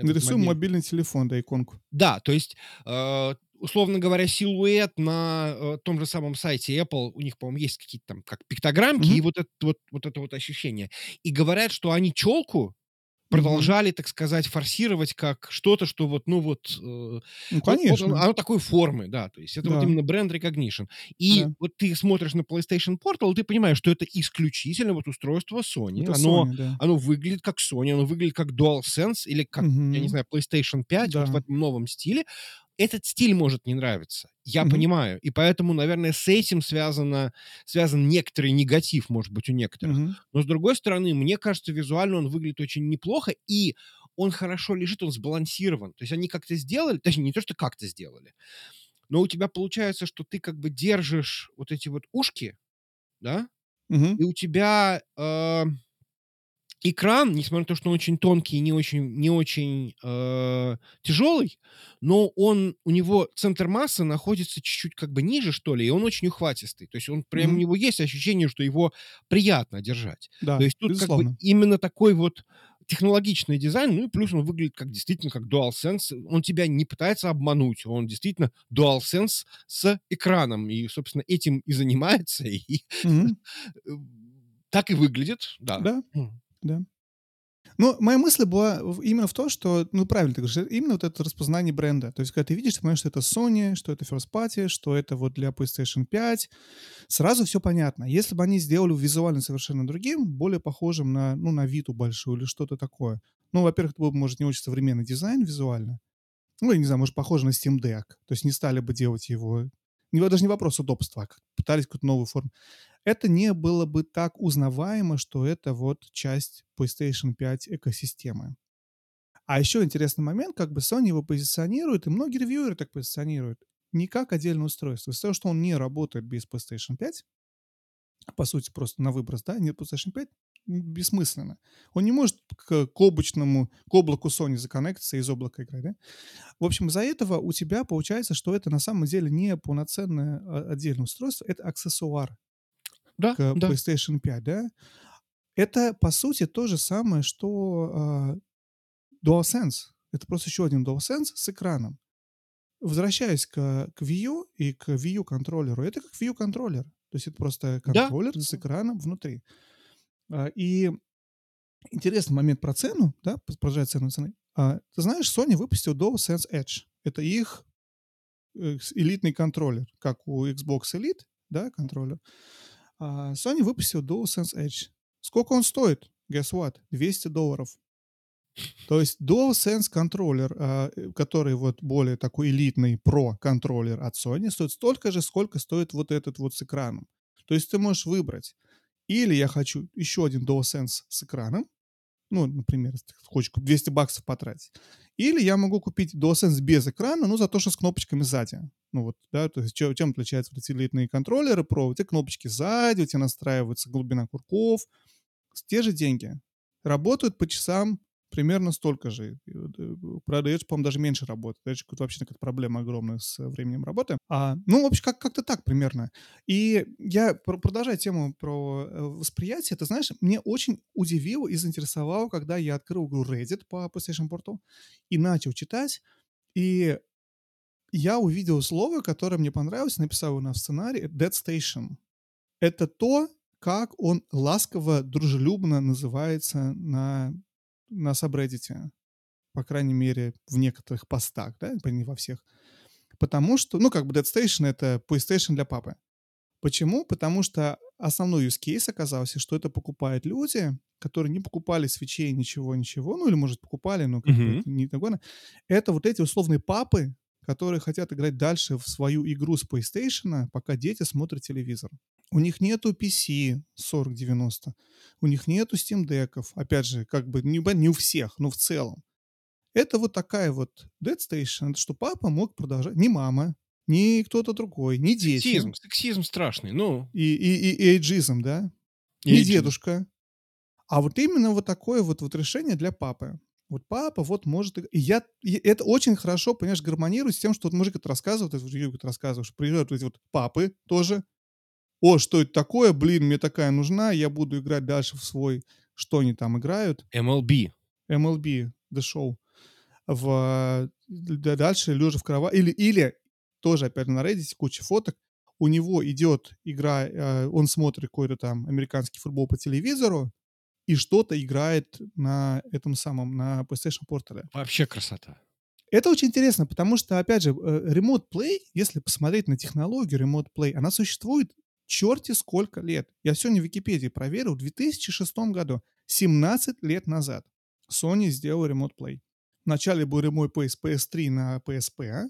Нарисуем мобиль мобильный телефон, да, иконку. Да, то есть, э, условно говоря, силуэт на, э, том же самом сайте Apple, у них, по-моему, есть какие-то там как пиктограммки и Мгм. вот это вот вот это вот ощущение. И говорят, что они челку продолжали, так сказать, форсировать как что-то, что вот, ну вот, э, Ну, вот вот оно конечно. оно такой формы, да. То есть это вот Да. именно бренд recognition. И Да. вот ты смотришь на PlayStation Portal, и ты понимаешь, что это исключительно вот устройство Sony. Это Оно Sony, да. оно выглядит как Sony, оно выглядит как DualSense или как, я не знаю, PlayStation 5 вот в Да. этом новом стиле. Этот стиль может не нравиться. Я Мгм. понимаю. И поэтому, наверное, с этим связано связан некоторый негатив, может быть, у некоторых. Мгм. Но, с другой стороны, мне кажется, визуально он выглядит очень неплохо, и он хорошо лежит, он сбалансирован. То есть они как-то сделали, точнее, не то, что как-то сделали, но у тебя получается, что ты как бы держишь вот эти вот ушки, да, Мгм. и у тебя, э, экран, несмотря на то, что он очень тонкий и не очень не очень, э, тяжелый, но он у него центр массы находится чуть-чуть как бы ниже, что ли, и он очень ухватистый. То есть он прям у Мгм. него есть ощущение, что его приятно держать. То Да, есть тут как бы именно такой вот технологичный дизайн, ну и плюс он выглядит как действительно как DualSense. Он тебя не пытается обмануть, он действительно DualSense с экраном. И, собственно, этим и занимается, и *laughs* э, так и выглядит, да. Да. Да. Но моя мысль была именно в том, что, ну, правильно ты говоришь, именно вот это распознание бренда. То есть, когда ты видишь, ты понимаешь, что это Sony, что это First Party, что это вот для PlayStation 5. Сразу все понятно. Если бы они сделали визуально совершенно другим, более похожим на, ну, на Виту большую или что-то такое. Ну, во-первых, это был бы, может, не очень современный дизайн визуально. Ну, я не знаю, может, похоже на Steam Deck. То есть не стали бы делать его... Не, даже не вопрос удобства, а пытались какую-то новую форму. Это не было бы так узнаваемо, что это вот часть PlayStation 5 экосистемы. А еще интересный момент, как бы Sony его позиционирует, и многие ревьюеры так позиционируют, не как отдельное устройство. Из-за того, что он не работает без PlayStation 5, по сути, просто на выброс, да, нет PlayStation 5, м, бессмысленно. Он не может к, к облачному, к облаку Sony законнектиться из облака играть, да? В общем, из-за этого у тебя получается, что это на самом деле не полноценное а, отдельное устройство, это аксессуар Да, к да. PlayStation 5, да? Это, по сути, то же самое, что а, DualSense. Это просто еще один DualSense с экраном. Возвращаясь к, к Wii U и к Wii U контроллеру, это как Wii U контроллер. То есть это просто Да, контроллер с да. экраном внутри. А, И интересный момент про цену, да, продолжая цену цены. А, Ты знаешь, Sony выпустил DualSense Edge. Это их э, с- элитный контроллер, как у Xbox Elite, да, контроллер. А Sony выпустил DualSense Edge. Сколько он стоит? Guess what? 200 долларов. То есть DualSense контроллер, а, э, который вот более такой элитный про контроллер от Sony, стоит столько же, сколько стоит вот этот вот с экраном. То есть ты можешь выбрать, или я хочу еще один DualSense с экраном, ну, например, хочешь 200 баксов потратить, или я могу купить DualSense без экрана, ну, за то, что с кнопочками сзади. Ну, вот, да, то есть чё- чем отличаются вот эти элитные контроллеры про, у тебя кнопочки сзади, у тебя настраивается глубина курков, те же деньги. Работают по часам примерно столько же. Э, Правда, Edge, по-моему, даже меньше работает. Edge вообще какая-то проблема огромная с э, временем работы. А, ну, в общем, как- как-то так примерно. И я, пр- продолжая тему про э, восприятие, ты знаешь, мне очень удивило и заинтересовало, когда я открыл игру Reddit по PlayStation Portal и начал читать, и я увидел слово, которое мне понравилось, написал его на сценарии, Dead Station. Это то, как он ласково, дружелюбно называется на, на сабреддите. По крайней мере, в некоторых постах, да, не во всех. Потому что, ну, как бы Dead Station — это PlayStation для папы. Почему? Потому что основной use case оказался, что это покупают люди, которые не покупали свечей, ничего, ничего, ну или, может, покупали, но как это не такое. Это вот эти условные папы, которые хотят играть дальше в свою игру с PlayStation, пока дети смотрят телевизор. У них нету PC 4090, у них нету Steam Deck'ов, опять же, как бы не, не у всех, но в целом. Это вот такая вот Dead Station, что папа мог продолжать, не мама, не кто-то другой, не дети, Сексизм, сексизм страшный. Ну, и, и, и, и эйджизм, да, не эйджизм. дедушка, а вот именно вот такое вот, вот решение для папы. Вот папа вот может... И я... и это очень хорошо, понимаешь, гармонирует с тем, что вот мужик это рассказывает, это Юрий это рассказывает, что приезжают вот эти вот папы тоже. О, что это такое? Блин, мне такая нужна, я буду играть дальше в свой... Что они там играют? MLB. MLB, The Show. В, да, дальше лежа в кровати. Или, или тоже, опять на Reddit, куча фоток. У него идет игра, э, он смотрит какой-то там американский футбол по телевизору, и что-то играет на этом самом, на PlayStation Portal. Вообще красота. Это очень интересно, потому что, опять же, э, Remote Play, если посмотреть на технологию Remote Play, она существует черти сколько лет. Я сегодня в Википедии проверил, в 2006 году, 17 лет назад, Sony сделал Remote Play. Вначале был Remote Play с PS3 на PSP?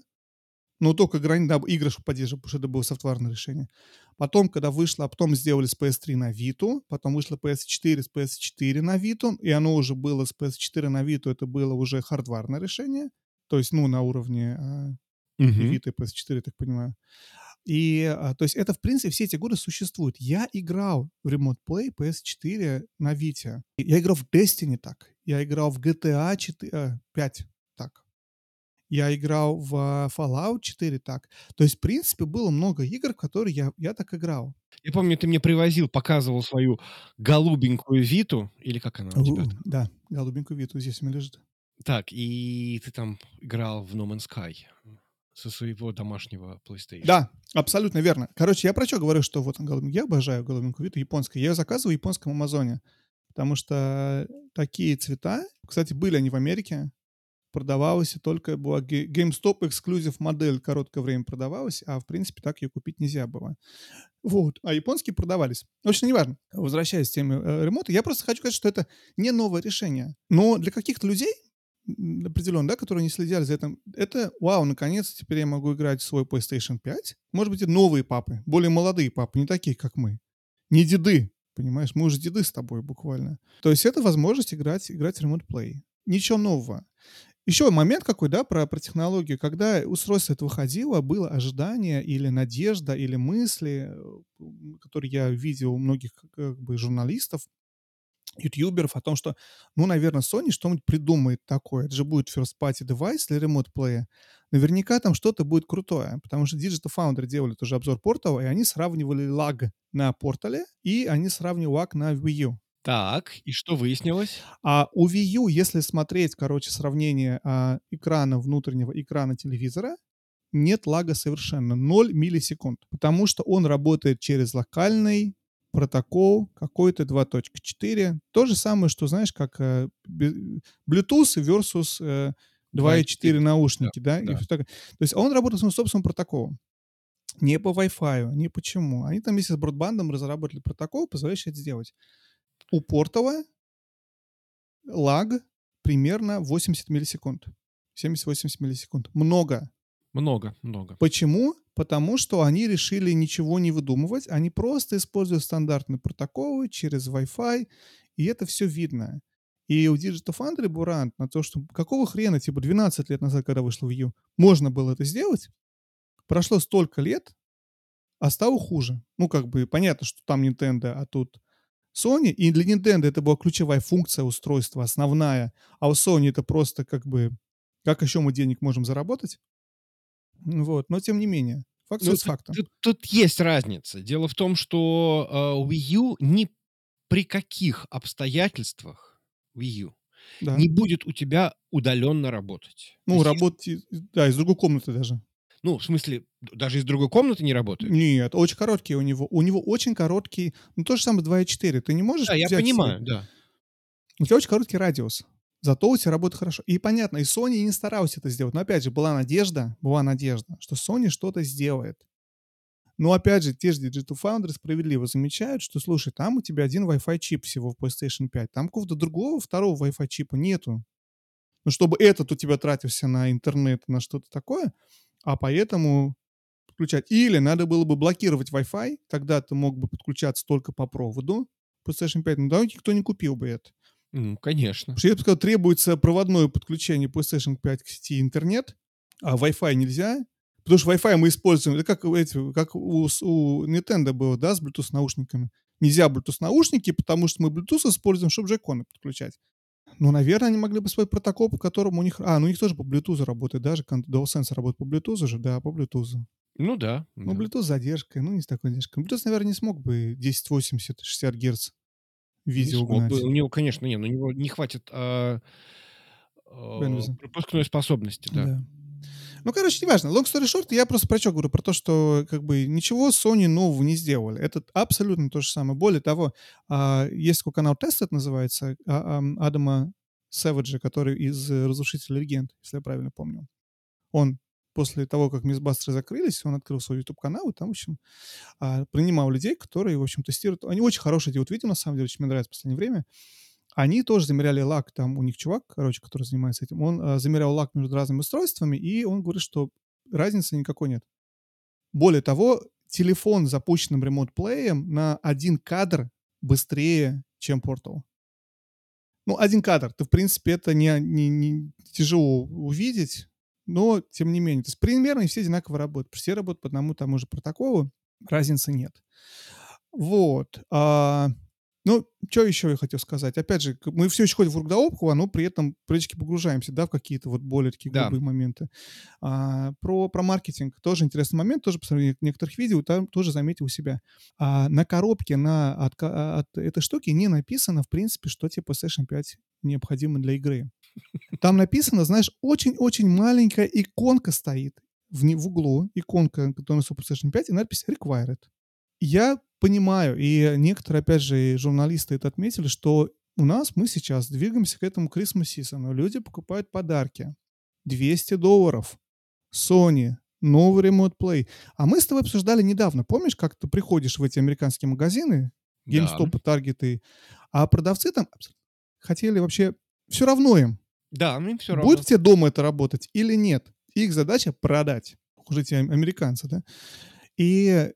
Но только грани, да, игры чтобы поддерживать, потому что это было софтварное решение. Потом, когда вышло, а потом сделали с PS3 на Vita, потом вышло PS4 с PS4 на Vita, и оно уже было с PS4 на Vita, это было уже хардварное решение, то есть, ну, на уровне а, и Мгм. Vita, и PS4, я так понимаю. И, а, то есть, это, в принципе, все эти годы существуют. Я играл в Remote Play PS4 на Vita. Я играл в Destiny так. Я играл в GTA 4, а, 5 так. Я играл в а, Fallout 4 так. То есть, в принципе, было много игр, в которые я, я так играл. Я помню, ты мне привозил, показывал свою голубенькую Виту, или как она у тебя У, там? Да, голубенькую Виту здесь у меня лежит. Так, и ты там играл в No Man's Sky со своего домашнего PlayStation. Да, абсолютно верно. Короче, я про что говорю, что вот. Я обожаю голубенькую Виту японскую. Я ее заказываю в японском Амазоне, потому что такие цвета, кстати, были они в Америке, продавалась только была GameStop эксклюзив модель короткое время продавалась, а в принципе так ее купить нельзя было. Вот. А японские продавались. В общем, неважно. Возвращаясь к теме э, ремонта, я просто хочу сказать, что это не новое решение. Но для каких-то людей, определенно, да, которые не следили за этим, это, вау, наконец теперь я могу играть в свой PlayStation 5. Может быть, и новые папы, более молодые папы, не такие, как мы. Не деды, понимаешь? Мы уже деды с тобой буквально. То есть это возможность играть, играть в Remote Play. Ничего нового. Еще момент какой, да, про, про технологию. Когда устройство это выходило, было ожидание или надежда, или мысли, э, которые я видел у многих как бы журналистов, ютуберов о том, что, ну, наверное, Sony что-нибудь придумает такое. Это же будет first-party девайс для ремонт плея. Наверняка там что-то будет крутое, потому что Digital Foundry делали тоже обзор портала, и они сравнивали лаг на портале, и они сравнивали лаг на Wii U. Так, и что выяснилось? А у Wii U, если смотреть, короче, сравнение а, экрана внутреннего экрана телевизора, нет лага совершенно, 0 миллисекунд, потому что он работает через локальный протокол какой-то 2.4. То же самое, что, знаешь, как э, Bluetooth versus э, 2.4 2.4, наушники, да? да. такое. То есть он работает своим собственным протоколом. Не по Wi-Fi, не почему. Они там вместе с бродбандом разработали протокол, позволяющий это сделать. У портового лаг примерно 80 миллисекунд. 70-80 миллисекунд. Много. Много, много. Почему? Потому что они решили ничего не выдумывать, они просто используют стандартные протоколы через Wi-Fi, и это все видно. И у Digital Foundry был рант на то, что какого хрена, типа 12 лет назад, когда вышло Wii U, можно было это сделать, прошло столько лет, а стало хуже. Ну, как бы понятно, что там Nintendo, а тут Sony. И для Nintendo это была ключевая функция устройства, основная. А у Sony это просто как бы, как еще мы денег можем заработать? Вот, но тем не менее. Факт Ну, тут, фактом. тут- тут есть разница. Дело в том, что э, Wii U ни при каких обстоятельствах Wii U Да. не будет у тебя удаленно работать. Ну, есть, работать, да, из другой комнаты даже. Ну, в смысле, даже из другой комнаты не работает? Нет, очень короткий у него. У него очень короткий, ну, то же самое 2.4. Ты не можешь Да, я понимаю, себе- да. У тебя очень короткий радиус. Зато у тебя работает хорошо. И понятно, и Sony не старалась это сделать. Но опять же, была надежда, была надежда, что Sony что-то сделает. Но опять же, те же Digital Foundry справедливо замечают, что, слушай, там у тебя один Wi-Fi чип всего в PlayStation 5, там какого-то другого второго Wi-Fi чипа нету. Ну, чтобы этот у тебя тратился на интернет, на что-то такое, а поэтому подключать. Или надо было бы блокировать Wi-Fi, тогда ты мог бы подключаться только по проводу PlayStation 5, но да, никто не купил бы это. Ну, конечно. Потому что я бы сказал, требуется проводное подключение PlayStation 5 к сети интернет, а Wi-Fi нельзя. Потому что Wi-Fi мы используем, это как, эти, как у, у Nintendo было, да, с Bluetooth наушниками. Нельзя Bluetooth наушники, потому что мы Bluetooth используем, чтобы джеконы подключать. Ну, наверное, они могли бы свой протокол, по которому у них... А, ну у них тоже по Bluetooth работает, даже DualSense работает по Bluetooth же, да, по Bluetooth. Ну да. Ну, да. Bluetooth с задержкой, ну, не с такой задержкой. Bluetooth, наверное, не смог бы 1080, 60 Гц Не видео смог гнать. бы. У него, конечно, не, но у него не хватит а, а, пропускной способности, да. Да. Ну, короче, неважно. Long story short, я просто про что говорю? Про то, что как бы ничего Sony нового не сделали. Это абсолютно то же самое. Более того, а, есть такой канал Tested называется, а, ам, Адама Сэвиджа, который из э, «Разрушителя легенд», если я правильно помню. Он после того, как Мисбастеры закрылись, он открыл свой YouTube-канал, и там, в общем, а, принимал людей, которые, в общем, тестируют. Они очень хорошие делают видео, на самом деле, очень мне нравится в последнее время. Они тоже замеряли лак, там у них чувак, короче, который занимается этим, он а, замерял лак между разными устройствами, и он говорит, что разницы никакой нет. Более того, телефон с запущенным ремонт-плеем на один кадр быстрее, чем Portal. Ну, один кадр. Ты, в принципе, это не, не- не тяжело увидеть, но тем не менее. То есть примерно все одинаково работают. Все работают по одному тому же протоколу, разницы нет. Вот. А, ну, что еще я хотел сказать? Опять же, мы все еще ходим да около, но при этом практически погружаемся, да, в какие-то вот более такие Да. грубые моменты. А, про, про маркетинг тоже интересный момент, тоже по сравнению некоторых видео, там тоже заметил у себя. А, на коробке на, от, ка- от этой штуки не написано, в принципе, что тебе PlayStation 5 необходимо для игры. Там написано, знаешь, очень-очень маленькая иконка стоит в, в углу, иконка, которая у PlayStation 5, и надпись «Required». Я понимаю, и некоторые, опять же, и журналисты это отметили, что у нас мы сейчас двигаемся к этому season. Люди покупают подарки. 200 долларов. Sony, новый Remote Play. А мы с тобой обсуждали недавно. Помнишь, как ты приходишь в эти американские магазины, Да. GameStop, Target, и- а продавцы там хотели вообще... Все равно им, Да, им все равно. будет у тебя дома это работать или нет. Их задача продать. Уже эти ам- американцы, да? И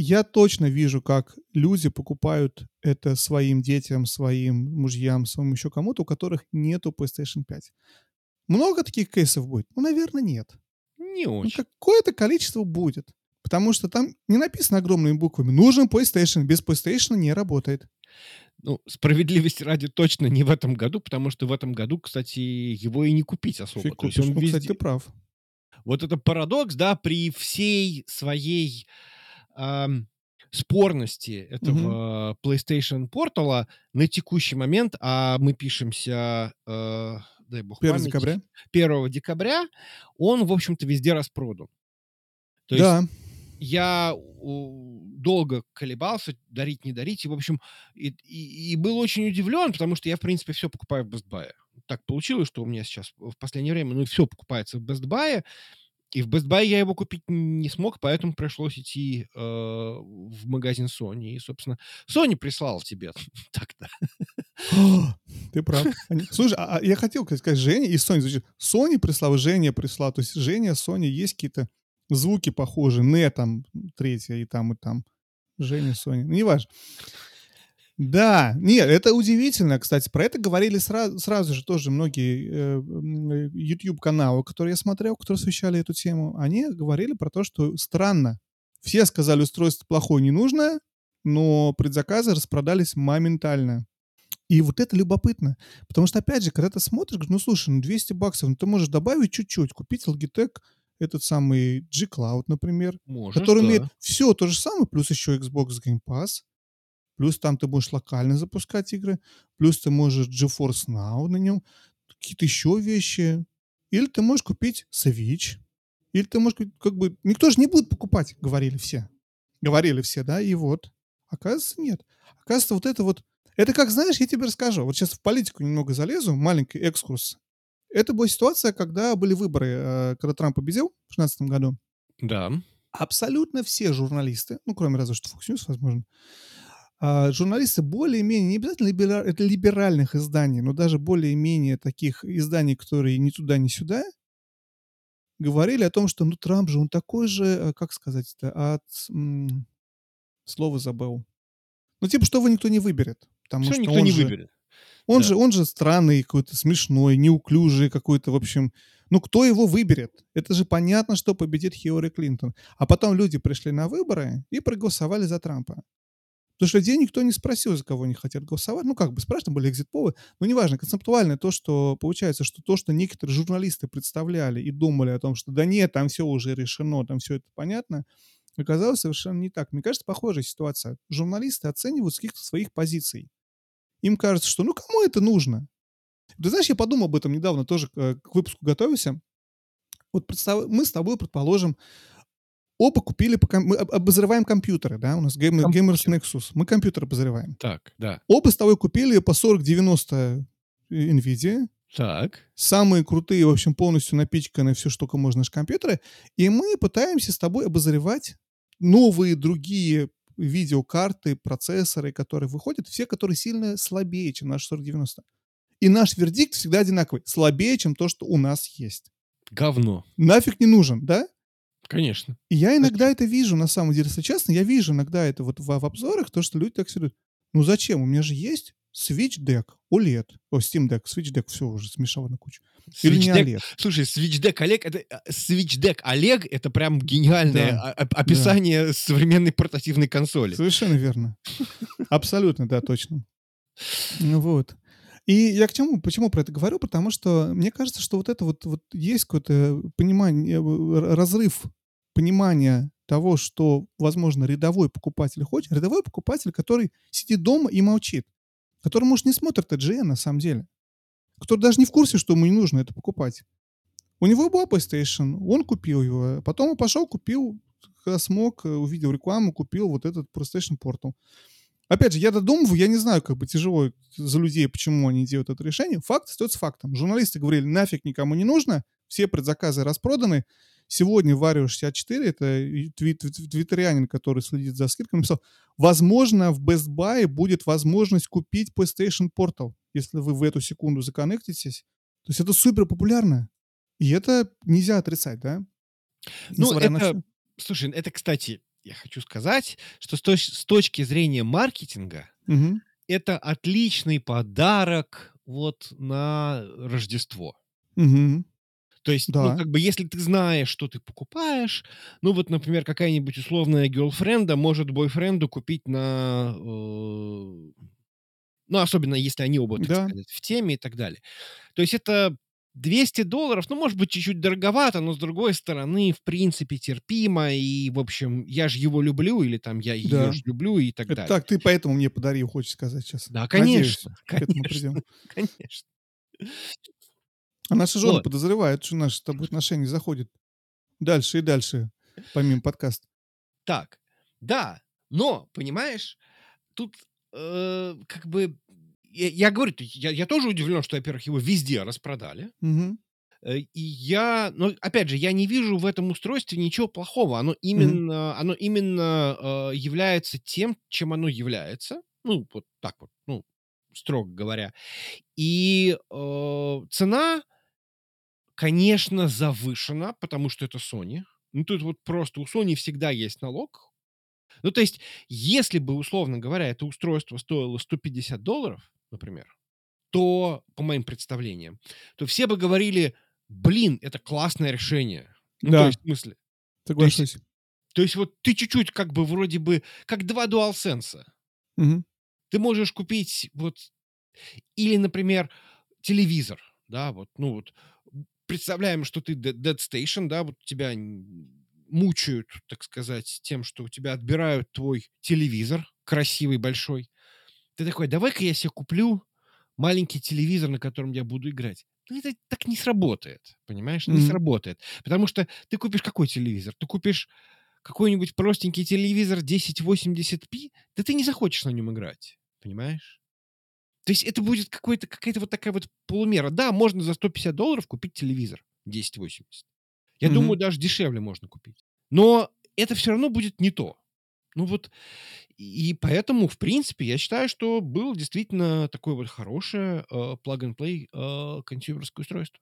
я точно вижу, как люди покупают это своим детям, своим мужьям, своим еще кому-то, у которых нету PlayStation 5. Много таких кейсов будет? Ну, наверное, нет. Не Ну, очень. какое-то количество будет. Потому что там не написано огромными буквами. Нужен PlayStation. Без PlayStation не работает. Ну, справедливости ради точно не в этом году, потому что в этом году, кстати, его и не купить особо. Фиг То есть он Ну, кстати, везде- ты прав. Вот это парадокс, да, при всей своей спорности этого PlayStation Portal на текущий момент, а мы пишемся, э, дай бог 1 памяти, декабря. 1 декабря, он, в общем-то, везде распродан. То есть да. я у, долго колебался, дарить, не дарить, и, в общем, и, и- и был очень удивлен, потому что я, в принципе, все покупаю в Best Buy. Так получилось, что у меня сейчас в последнее время, ну, все покупается в Best Buy, и в Best Buy я его купить не смог, поэтому пришлось идти э, в магазин Sony. И, собственно, Sony прислал тебе *laughs* так-то. *gasps* Ты прав. Слушай, а, а я хотел сказать Женя и Sony. Значит, Sony прислал, Женя прислал. То есть Женя, Sony, есть какие-то звуки похожие. Не там третья и там, и там. Женя, Sony. Ну, неважно. Да, нет, это удивительно, кстати. Про это говорили сразу, сразу же тоже многие э, э, YouTube-каналы, которые я смотрел, которые освещали эту тему. Они говорили про то, что странно. Все сказали, устройство плохое, ненужное, но предзаказы распродались моментально. И вот это любопытно. Потому что, опять же, когда ты смотришь, ну, слушай, ну, 200 баксов, ну, ты можешь добавить чуть-чуть, купить Logitech, этот самый G-Cloud, например, Можешь, который да. умеет все то же самое, плюс еще Xbox Game Pass, плюс там ты будешь локально запускать игры, плюс ты можешь GeForce Now на нем, какие-то еще вещи. Или ты можешь купить Switch, Или ты, может быть, как бы... Никто же не будет покупать, говорили все. Говорили все, да, и вот. Оказывается, нет. Оказывается, вот это вот... Это как, знаешь, я тебе расскажу. Вот сейчас в политику немного залезу, маленький экскурс. Это была ситуация, когда были выборы, э, когда Трамп победил в 2016 году. Да. Абсолютно все журналисты, ну, кроме разве что Fox News, возможно, журналисты более-менее, не обязательно либера- это либеральных изданий, но даже более-менее таких изданий, которые ни туда, ни сюда, говорили о том, что, ну, Трамп же, он такой же, э, как сказать это, от... м, Слово забыл. Ну, типа, что его никто не выберет. Потому Все что никто он не же, выберет. он Да. же, он же странный какой-то, смешной, неуклюжий какой-то, в общем. Ну, кто его выберет? Это же понятно, что победит Хиллари Клинтон. А потом люди пришли на выборы и проголосовали за Трампа. Потому что людей никто не спросил, за кого они хотят голосовать. Ну, как бы спрашивали, были экзит-полы. Но неважно, концептуально то, что получается, что то, что некоторые журналисты представляли и думали о том, что да нет, там все уже решено, там все это понятно, оказалось совершенно не так. Мне кажется, похожая ситуация. Журналисты оценивают с каких-то своих позиций. Им кажется, что ну кому это нужно? Ты знаешь, я подумал об этом недавно, тоже э, к выпуску готовился. Вот представ... мы с тобой, предположим, оба купили, по ком- мы об- обозреваем компьютеры, да, у нас Gamers Компьютер. Nexus, мы компьютер обозреваем. Так, да. Оба с тобой купили по 4090 NVIDIA, Так. самые крутые, в общем, полностью напичканные все, что только можно наш компьютеры, и мы пытаемся с тобой обозревать новые другие видеокарты, процессоры, которые выходят, все, которые сильно слабее, чем наш 4090. И наш вердикт всегда одинаковый. Слабее, чем то, что у нас есть. Говно. Нафиг не нужен, да? Конечно. И я иногда это вижу, на самом деле, если честно, я вижу иногда это вот в, в обзорах, то, что люди так все Ну зачем? У меня же есть Switch Deck, OLED. О, Steam Deck, Switch Deck, все уже смешало на кучу. Или не Switch Deck- OLED. Слушай, Switch Deck Олег, это а, Switch Deck Олег, это прям гениальное Да. описание современной портативной консоли. Совершенно верно. Абсолютно, да, точно. Ну Вот. И я к чему, почему про это говорю? Потому что мне кажется, что вот это вот, вот есть какое-то понимание, э, разрыв понимания того, что, возможно, рядовой покупатель хочет. Рядовой покупатель, который сидит дома и молчит. Который, может, не смотрит TGN на самом деле. Который даже не в курсе, что ему не нужно это покупать. У него была PlayStation, он купил его. Потом он пошел, купил, когда смог, э, увидел рекламу, купил вот этот PlayStation Portal. Опять же, я додумываю, я не знаю, как бы тяжело за людей, почему они делают это решение. Факт остается фактом. Журналисты говорили, нафиг никому не нужно, все предзаказы распроданы. Сегодня Варио 64, это твит- твит- твиттерианин, который следит за скидками, написал, возможно, в Best Buy будет возможность купить PlayStation Portal, если вы в эту секунду законнектитесь. То есть это супер популярно. И это нельзя отрицать, да? Ну, Несмотря это, слушай, это, кстати, я хочу сказать, что с, точ- с точки зрения маркетинга Мгм. это отличный подарок вот на Рождество. Мгм. То есть, Да. ну, как бы, если ты знаешь, что ты покупаешь, ну, вот, например, какая-нибудь условная герлфренда может бойфренду купить на... э, ну, особенно если они оба, так Да. сказать, в теме и так далее. То есть это 200 долларов, ну, может быть, чуть-чуть дороговато, но, с другой стороны, в принципе, терпимо, и, в общем, я же его люблю, или там я ее Да. же люблю, и так Это далее. так, ты поэтому мне подарил, хочешь сказать сейчас. Да, Надеюсь, конечно, этому конечно, придем. *laughs* конечно. А наши жены Вот. подозревают, что наши с тобой отношения заходят дальше и дальше, помимо подкаста. Так, да, но, понимаешь, тут э, как бы... Я, я говорю, я, я тоже удивлен, что, во-первых, его везде распродали. Э, И я, но опять же, я не вижу в этом устройстве ничего плохого. Оно именно, оно именно э, является тем, чем оно является. Ну, вот так вот, ну, строго говоря. И э, цена, конечно, завышена, потому что это Sony. Ну, тут вот просто у Sony всегда есть налог. Ну, то есть, если бы, условно говоря, это устройство стоило 150 долларов, например, то, по моим представлениям, то все бы говорили, блин, это классное решение. Ну, Да. то есть, в смысле, Соглашусь. то есть вот ты чуть-чуть как бы вроде бы, как два DualSense. Мгм. Ты можешь купить вот, или, например, телевизор, да, вот, ну вот, представляем, что ты Dead Station, да, вот тебя мучают, так сказать, тем, что у тебя отбирают твой телевизор, красивый, большой. Ты такой, давай-ка я себе куплю маленький телевизор, на котором я буду играть. ну, это так не сработает, понимаешь? Не Мгм. сработает. Потому что ты купишь какой телевизор? Ты купишь какой-нибудь простенький телевизор 1080p, да ты не захочешь на нем играть, понимаешь? То есть это будет какой-то, какая-то вот такая вот полумера. Да, можно за 150 долларов купить телевизор 1080. Я Мгм. думаю, даже дешевле можно купить. Но это все равно будет не то. Ну вот, и поэтому, в принципе, я считаю, что было действительно такое вот хорошее э, plug-and-play э, консюмерское устройство.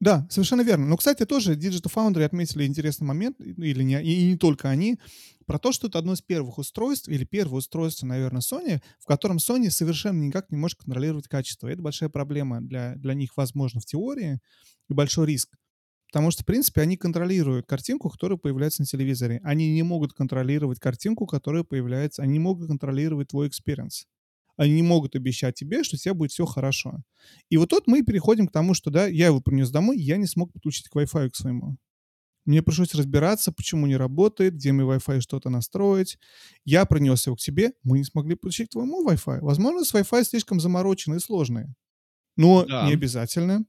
Да, совершенно верно. Но, кстати, тоже Digital Foundry отметили интересный момент, или не, и не только они, про то, что это одно из первых устройств, или первое устройство, наверное, Sony, в котором Sony совершенно никак не может контролировать качество. Это большая проблема для, для них, возможно, в теории, и большой риск. Потому что, в принципе, они контролируют картинку, которая появляется на телевизоре. Они не могут контролировать картинку, которая появляется. Они не могут контролировать твой experience. Они не могут обещать тебе, что у тебя будет все хорошо. И вот тут мы переходим к тому, что, да, я его принес домой, я не смог подключить к Wi-Fi к своему. Мне пришлось разбираться, почему не работает, где мне Wi-Fi что-то настроить. Я принес его к себе, мы не смогли подключить к твоему Wi-Fi. Возможно, с Wi-Fi слишком замороченные и сложные. Но Да. не обязательно.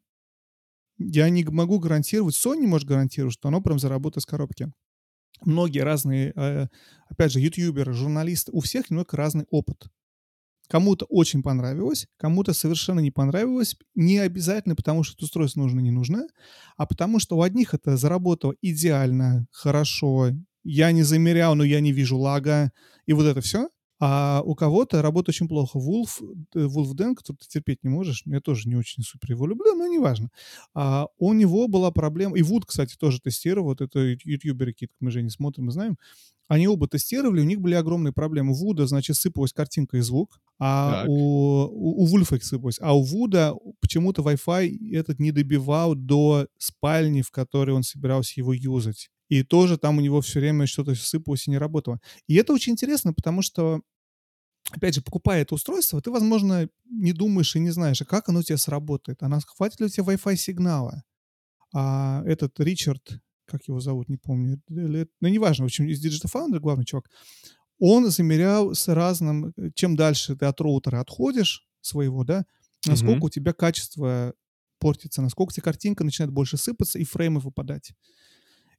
Я не могу гарантировать, Sony может гарантировать, что оно прям заработает с коробки. Многие разные, э, опять же, ютуберы, журналисты, у всех немного разный опыт. Кому-то очень понравилось, кому-то совершенно не понравилось. Не обязательно потому, что это устройство нужно, не нужно, а потому что у одних это заработало идеально, хорошо. Я не замерял, но я не вижу лага. И вот это все. А у кого-то работает очень плохо. Вулф, э, Вулфден, который ты терпеть не можешь, я тоже не очень супер его люблю, но неважно. А, у него была проблема, и Вуд, кстати, тоже тестировал, вот это ютуберы какие-то, мы же не смотрим, мы знаем, они оба тестировали, у них были огромные проблемы. У Вуда, значит, сыпалась картинка и звук, а Так. у, у, у Вульфа их сыпалось. А у Вуда почему-то Wi-Fi этот не добивал до спальни, в которой он собирался его юзать. И тоже там у него все время что-то сыпалось и не работало. И это очень интересно, потому что опять же, покупая это устройство, ты, возможно, не думаешь и не знаешь, а как оно у тебя сработает, а хватит ли у тебя Wi-Fi сигнала. А этот Ричард, как его зовут, не помню, ну, неважно, в общем, из Digital Foundry, главный чувак, он замерял с разным, э, чем дальше ты от роутера отходишь своего, да, насколько Мгм. у тебя качество портится, насколько у тебя картинка начинает больше сыпаться и фреймы выпадать.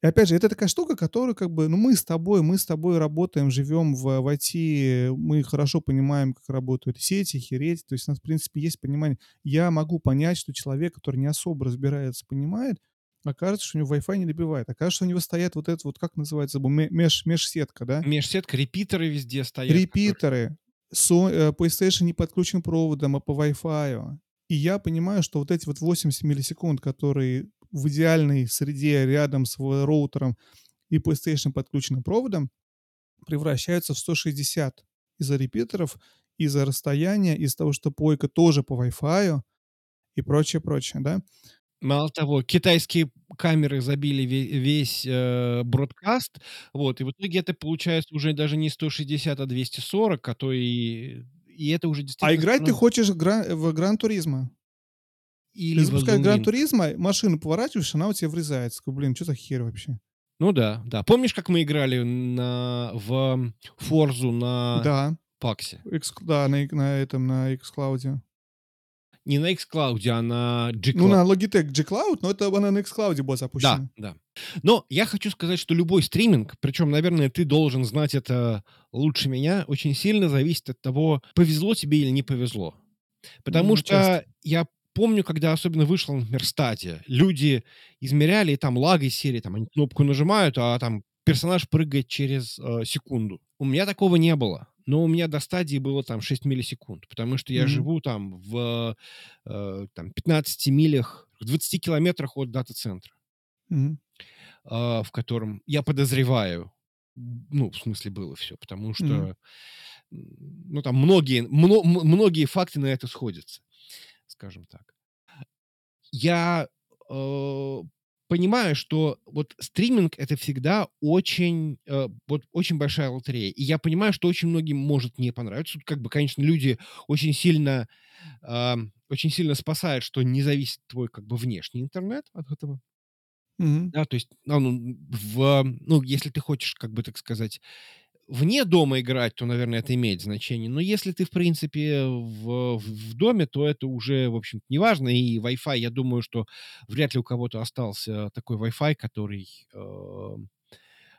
И опять же, это такая штука, которую как бы, ну мы с тобой, мы с тобой работаем, живем в, в IT, мы хорошо понимаем, как работают сети, хереть, то есть у нас, в принципе, есть понимание. Я могу понять, что человек, который не особо разбирается, понимает, окажется, что у него Wi-Fi не добивает. Окажется, что у него стоят вот это вот, как называется, меж, межсетка, да? Межсетка, репитеры везде стоят. которые- Репитеры. Со- э, PlayStation не подключен проводом, а по Wi-Fi. И я понимаю, что вот эти вот 80 миллисекунд, которые в идеальной среде рядом с роутером и PlayStation подключенным проводом, превращаются в 160 из-за репитеров, из-за расстояния, из-за того, что пойка тоже по Wi-Fi и прочее, прочее, да? Мало того, китайские камеры забили ве- весь э, бродкаст, вот, и в итоге это получается уже даже не 160, а 240, а то и... И это уже А действительно... играть ты становится- хочешь в Гран-туризма. Или Ты запускаешь Elden Гран Ring. Туризма, машину поворачиваешь, она у тебя врезается. Блин, что за хер вообще? Ну да, да. Помнишь, как мы играли на, в Форзу на Да, Паксе? X- да, на, на этом, на xCloud. Не на xCloud, а на G-Cloud. Ну, на Logitech G-Cloud, но это она на xCloud была Да, запущена. да. Но я хочу сказать, что любой стриминг, причем, наверное, ты должен знать это лучше меня, очень сильно зависит от того, повезло тебе или не повезло. Потому Ну, что часто. я помню, когда особенно вышел, например, стадия, люди измеряли, и там лаг из серии, там они кнопку нажимают, а там персонаж прыгает через э, секунду. У меня такого не было. Но у меня до стадии было там 6 миллисекунд, потому что я Мгм. живу там в э, там, 15 милях, в 20 километрах от дата-центра Мгм. а, в котором, я подозреваю, ну, в смысле, было все, потому что, м, ну, там многие, мно- многие факты на это сходятся, скажем так. Я э, понимаю, что вот стриминг это всегда очень, э, вот очень большая лотерея. И я понимаю, что очень многим может не понравиться. Тут как бы, конечно, люди очень сильно, а, очень сильно спасают, что не зависит твой как бы внешний интернет от этого. Мгм. Да, то есть, а, ну, в, ну, если ты хочешь, как бы так сказать, вне дома играть, то, наверное, это имеет значение. Но если ты, в принципе, в, в доме, то это уже, в общем-то, не важно. И Wi-Fi, я думаю, что вряд ли у кого-то остался такой Wi-Fi, который... Э,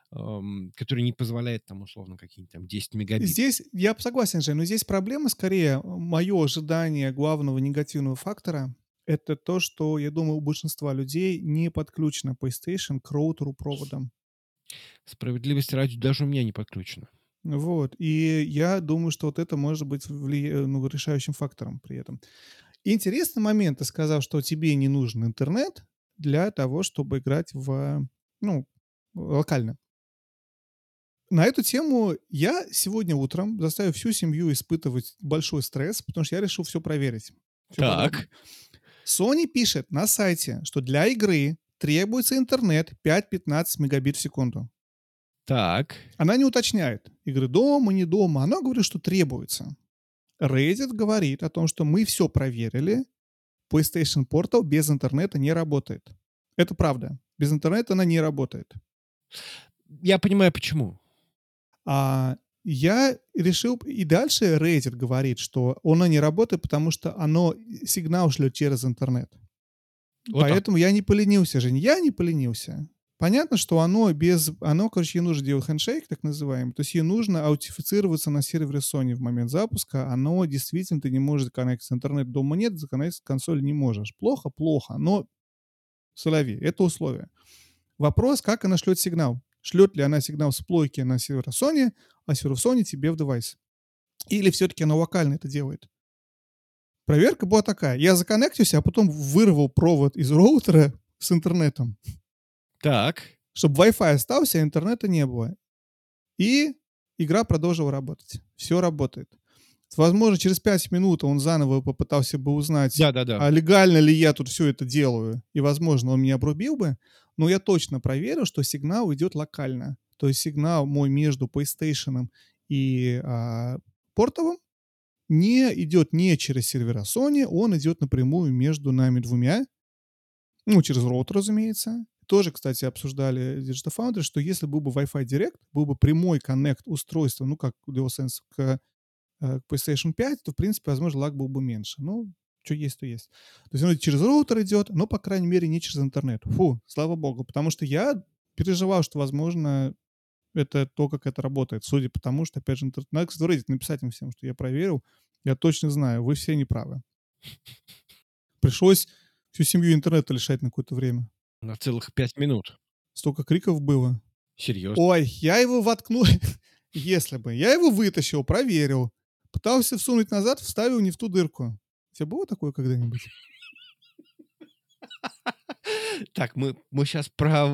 который не позволяет там условно какие-нибудь там 10 мегабит. Здесь я согласен, Жень, но здесь проблема скорее, мое ожидание главного негативного фактора это то, что, я думаю, у большинства людей не подключено PlayStation к роутеру проводом. Справедливости ради, даже у меня не подключено. Вот. И я думаю, что вот это может быть вли... ну, решающим фактором при этом. Интересный момент. Ты сказал, что тебе не нужен интернет для того, чтобы играть в, ну, локально. На эту тему я сегодня утром заставил всю семью испытывать большой стресс, потому что я решил все проверить. Всё так. подробно. Sony пишет на сайте, что для игры требуется интернет 5-15 мегабит в секунду. Так. Она не уточняет, игры дома, не дома. Она говорит, что требуется. Reddit говорит о том, что мы все проверили. PlayStation Portal без интернета не работает. Это правда. Без интернета она не работает. Я понимаю, почему. А я решил... И дальше Reddit говорит, что оно не работает, потому что оно сигнал шлет через интернет. Вот так. Поэтому я не поленился, Жень. Я не поленился. Понятно, что оно без... Оно, короче, ей нужно делать хендшейк, так называемый. То есть ей нужно аутифицироваться на сервере Sony в момент запуска. Оно действительно, ты не можешь законнектиться. Интернет дома нет, законнектиться консоль не можешь. Плохо? Плохо. Но солови. Это условие. Вопрос, как она шлет сигнал. Шлет ли она сигнал с плойки на сервер Sony, а сервер Sony тебе в девайс. Или все-таки она локально это делает. Проверка была такая. Я законнектился, а потом вырвал провод из роутера с интернетом. Так. Чтобы Wi-Fi остался, а интернета не было. И игра продолжила работать. Все работает. Возможно, через 5 минут он заново попытался бы узнать, Да-да-да. а легально ли я тут все это делаю. И, возможно, он меня обрубил бы. Но я точно проверил, что сигнал идет локально. То есть сигнал мой между PlayStation и а, портовым не идет не через сервера Sony, он идет напрямую между нами двумя. Ну, через роутер, разумеется. Тоже, кстати, обсуждали Digital Foundry, что если был бы Wi-Fi Direct, был бы прямой коннект устройства, ну, как DualSense к, э, к PlayStation 5, то, в принципе, возможно, лаг был бы меньше. Ну, что есть, то есть. То есть он через роутер идет, но, по крайней мере, не через интернет. Фу, слава богу. Потому что я переживал, что, возможно, это то, как это работает. Судя по тому, что, опять же, интернет... Надо, кстати, в Reddit написать им всем, что я проверил. Я точно знаю, вы все неправы. Пришлось всю семью интернета лишать на какое-то время. На целых пять минут. Столько криков было. Серьезно? Ой, я его воткнул. *laughs* Если бы. Я его вытащил, проверил. Пытался всунуть назад, вставил не в ту дырку. У тебя было такое когда-нибудь? *laughs* Так, мы, мы сейчас про,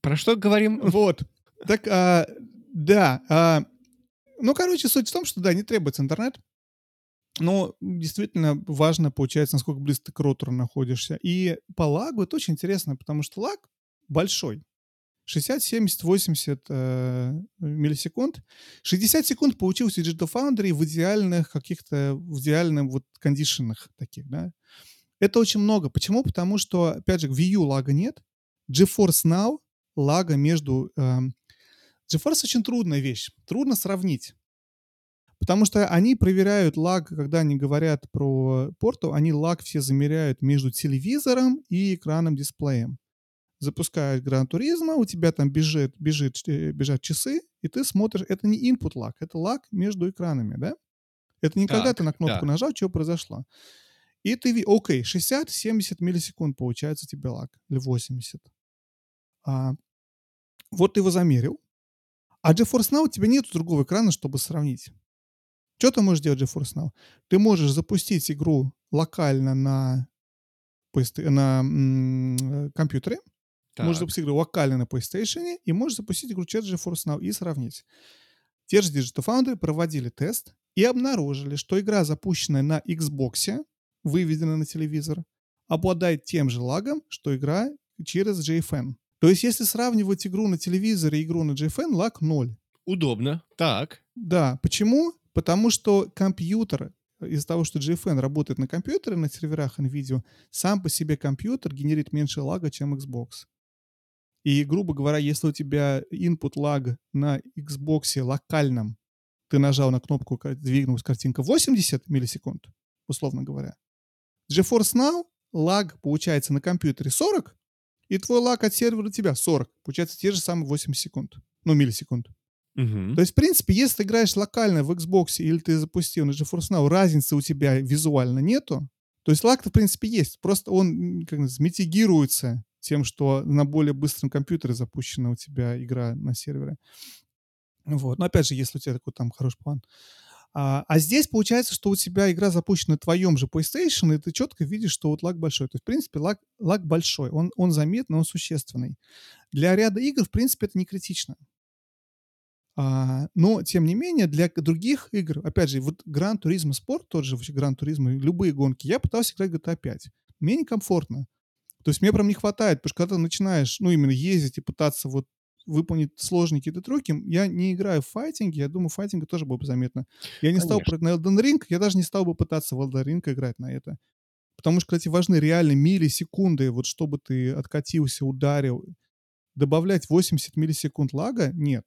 про что говорим? Вот. Так, а, да. А, ну, короче, суть в том, что, да, не требуется интернет. Но действительно важно, получается, насколько близко ты к ротору находишься. И по лагу это очень интересно, потому что лаг большой. 60, 70, 80 э, миллисекунд. 60 секунд получился Digital Foundry в идеальных каких-то, в идеальных вот кондишенах таких, да. Это очень много. Почему? Потому что, опять же, в Wii U лага нет. GeForce Now лага между... Э, GeForce очень трудная вещь. Трудно сравнить. Потому что они проверяют лаг, когда они говорят про порту, они лаг все замеряют между телевизором и экраном дисплеем. Запускают Гран Туризма, у тебя там бежит, бежит, э, бежат часы, и ты смотришь, это не input лаг, это лаг между экранами, да? Это не Так, когда ты на кнопку да. нажал, что произошло. И ты, окей, 60-70 миллисекунд получается тебе лаг, или 80. А, вот ты его замерил, а GeForce Now у тебя нет другого экрана, чтобы сравнить. Что ты можешь делать GeForce Now? Ты можешь запустить игру локально на, на м, э, компьютере, можешь Так. запустить игру локально на PlayStation и можешь запустить игру через GeForce Now и сравнить. Те же Digital Foundry проводили тест и обнаружили, что игра, запущенная на Xbox, выведена на телевизор, обладает тем же лагом, что игра через JFN. То есть, если сравнивать игру на телевизоре и игру на JFN, лаг 0. Удобно. Так. Да, почему? Потому что компьютер, из-за того, что GFN работает на компьютере, на серверах NVIDIA, сам по себе компьютер генерит меньше лага, чем Xbox. И, грубо говоря, если у тебя input lag на Xbox локальном, ты нажал на кнопку, двинулась картинка 80 миллисекунд, условно говоря. GeForce Now лаг получается на компьютере 40, и твой лаг от сервера тебя 40. Получается те же самые 80 секунд. Ну, миллисекунд. Мгм. То есть, в принципе, если ты играешь локально в Xbox или ты запустил на GeForce Now, разницы у тебя визуально нету. То есть лаг-то, в принципе, есть. Просто он как митигируется тем, что на более быстром компьютере запущена у тебя игра на сервере. Вот. Но опять же, если у тебя такой там хороший план. А, а здесь получается, что у тебя игра запущена на твоем же PlayStation, и ты четко видишь, что вот лаг большой. То есть, в принципе, лаг, лаг большой. Он, он заметный, он существенный. Для ряда игр, в принципе, это не критично. А, но, тем не менее, для других игр, опять же, вот Gran Turismo Sport, тот же Gran Turismo, любые гонки, я пытался играть GTA 5. Мне некомфортно. То есть мне прям не хватает, потому что когда ты начинаешь, ну, именно ездить и пытаться вот выполнить сложные какие-то трюки, я не играю в файтинги, я думаю, файтинга тоже было бы заметно. Я не стал Конечно. на Elden Ring, я даже не стал бы пытаться в Elden Ring играть на это. Потому что, кстати, важны реально миллисекунды, вот чтобы ты откатился, ударил. Добавлять 80 миллисекунд лага нет.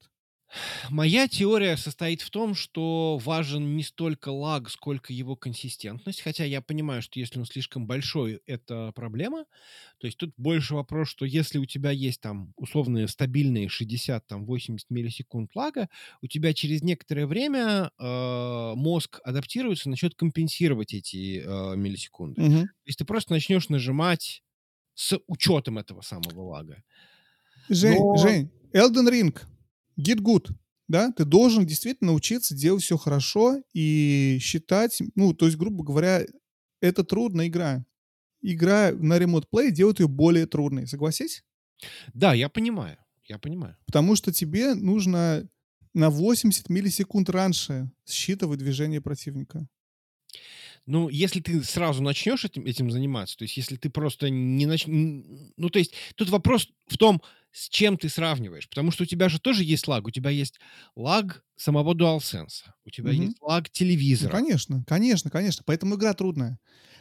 Моя теория состоит в том, что важен не столько лаг, сколько его консистентность. Хотя я понимаю, что если он слишком большой, это проблема. То есть тут больше вопрос, что если у тебя есть там условные стабильные 60-80 миллисекунд лага, у тебя через некоторое время э, мозг адаптируется, начнет компенсировать эти э, миллисекунды. Мгм. То есть ты просто начнешь нажимать с учетом этого самого лага. Жень, Но- Жень, Elden Ring, get good, да? Ты должен действительно научиться делать все хорошо и считать, ну, то есть, грубо говоря, это трудная игра. Игра на Remote Play делает ее более трудной, согласись? Да, я понимаю, я понимаю. Потому что тебе нужно на 80 миллисекунд раньше считывать движение противника. Ну, если ты сразу начнешь этим, этим заниматься, то есть если ты просто не нач... н- Ну, то есть тут вопрос в том, с чем ты сравниваешь. Потому что у тебя же тоже есть лаг. У тебя есть лаг самого DualSense. У тебя Мгм. есть лаг Ну, телевизора. конечно, конечно, конечно. Поэтому игра трудная.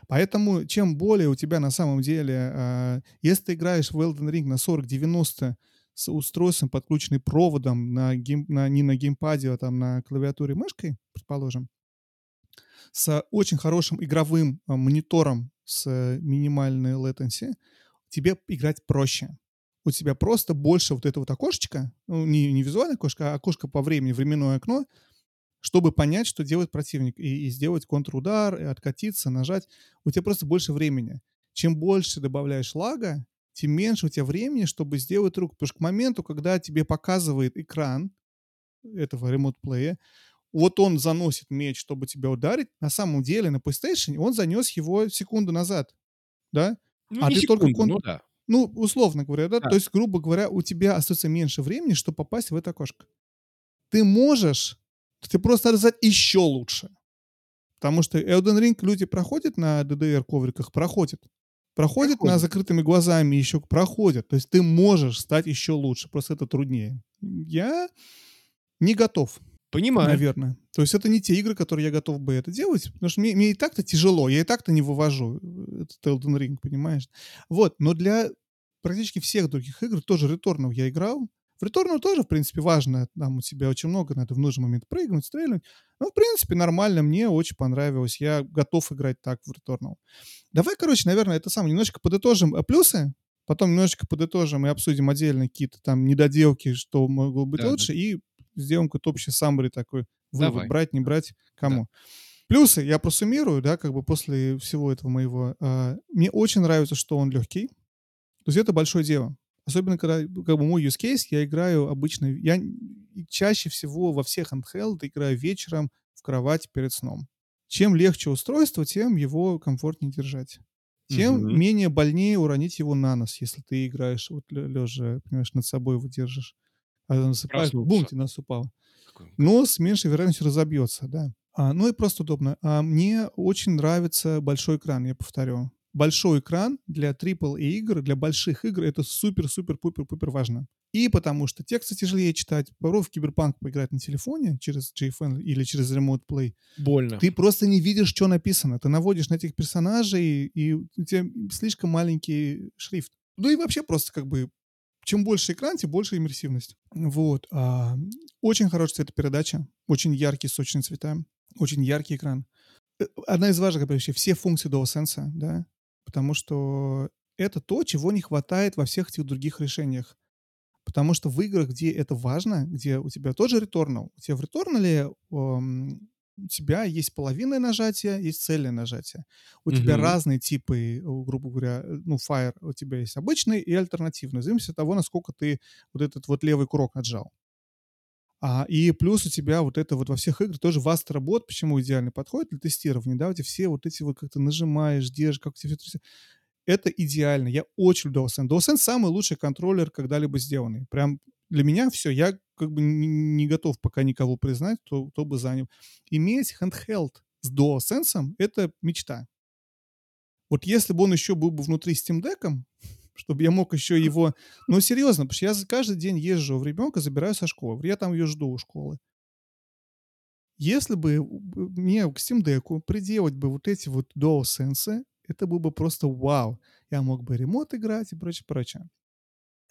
Поэтому чем более у тебя на самом деле... а, если ты играешь в Elden Ring на 40-90 с устройством, подключенным проводом, на гейм, на, не на геймпаде, а там на клавиатуре мышкой, предположим, с очень хорошим игровым а, монитором с э, минимальной latency, тебе играть проще. У тебя просто больше вот этого вот окошечка, ну, не, не визуальное окошко, а окошко по времени, временное окно, чтобы понять, что делает противник, и, и сделать контрудар, и откатиться, нажать. У тебя просто больше времени. Чем больше добавляешь лага, тем меньше у тебя времени, чтобы сделать руку. Потому что к моменту, когда тебе показывает экран этого ремонт-плея, вот он заносит меч, чтобы тебя ударить, на самом деле на PlayStation он занес его секунду назад, да? Ну, а ты только секунду, кон- ну да. Ну, условно говоря, да? Да. То есть, грубо говоря, у тебя остается меньше времени, чтобы попасть в это окошко. Ты можешь, ты просто надо сделать еще лучше. Потому что Elden Ring люди проходят на DDR-ковриках, проходят. Проходят на закрытыми глазами, еще проходят. То есть ты можешь стать еще лучше, просто это труднее. Я не готов, Понимаю. наверное. То есть это не те игры, которые я готов бы это делать, потому что мне, мне и так-то тяжело, я и так-то не вывожу этот Elden Ring, понимаешь? Вот, но для практически всех других игр, тоже Returnal я играл. В Returnal тоже, в принципе, важно, там у тебя очень много, надо в нужный момент прыгнуть, стрельнуть. Но, в принципе, нормально, мне очень понравилось, я готов играть так в Returnal. Давай, короче, наверное, это самое, немножечко подытожим э, плюсы, потом немножечко подытожим и обсудим отдельно какие-то там недоделки, что могло быть Да, да. лучше, и сделаем какой-то общий саммари такой, вывод, Давай. брать, не брать, кому. Плюсы я просуммирую, да, как бы после всего этого моего. А, мне очень нравится, что он легкий. То есть это большое дело. Особенно, когда, как бы, мой use case, я играю обычно... Я чаще всего во всех handheld играю вечером в кровать перед сном. Чем легче устройство, тем его комфортнее держать. Тем Мгм. менее больнее уронить его на нос, если ты играешь вот лежа, понимаешь, над собой его держишь. А насыпаешь, бум, тебе нас упало Какой- но с меньшей вероятностью разобьется, да. А, ну и просто удобно. А, мне очень нравится большой экран, я повторю. Большой экран для AAA игр, для больших игр, это супер-супер-пупер-пупер важно. И потому что тексты тяжелее читать. Попробуй в Киберпанк поиграть на телефоне через JFN или через Remote Play. Больно. Ты просто не видишь, что написано. Ты наводишь на этих персонажей, и у тебя слишком маленький шрифт. Ну и вообще просто как бы чем больше экран, тем больше иммерсивность. Вот. А, очень хорошая цветопередача, очень яркие сочные цвета, очень яркий экран. Э, одна из важных вообще все функции DualSense, да, потому что это то, чего не хватает во всех этих других решениях. Потому что в играх, где это важно, где у тебя тоже Returnal, у тебя в Returnal у тебя есть половинное нажатие, есть цельное нажатие. У тебя Мгм. разные типы, грубо говоря, э, ну, Fire у тебя есть обычный и альтернативный, в зависимости от того, насколько ты вот этот вот левый курок отжал. А, и плюс у тебя вот это вот во всех играх тоже Vastro почему идеально подходит для тестирования, да, у тебя все вот эти вот как ты нажимаешь, держишь, как у тебя все это идеально. Я очень люблю DualSense. DualSense самый лучший контроллер, когда-либо сделанный. Прям для меня все. Я как бы не, готов пока никого признать, кто, кто бы занял. Иметь handheld с DualSense — это мечта. Вот если бы он еще был бы внутри Steam Deck, *laughs* чтобы я мог еще его... Ну, серьезно, потому что я каждый день езжу в ребенка, забираю со школы. Я там ее жду у школы. Если бы мне к Steam Deck приделать бы вот эти вот DualSense, это было бы просто вау. Я мог бы ремонт играть и прочее, прочее.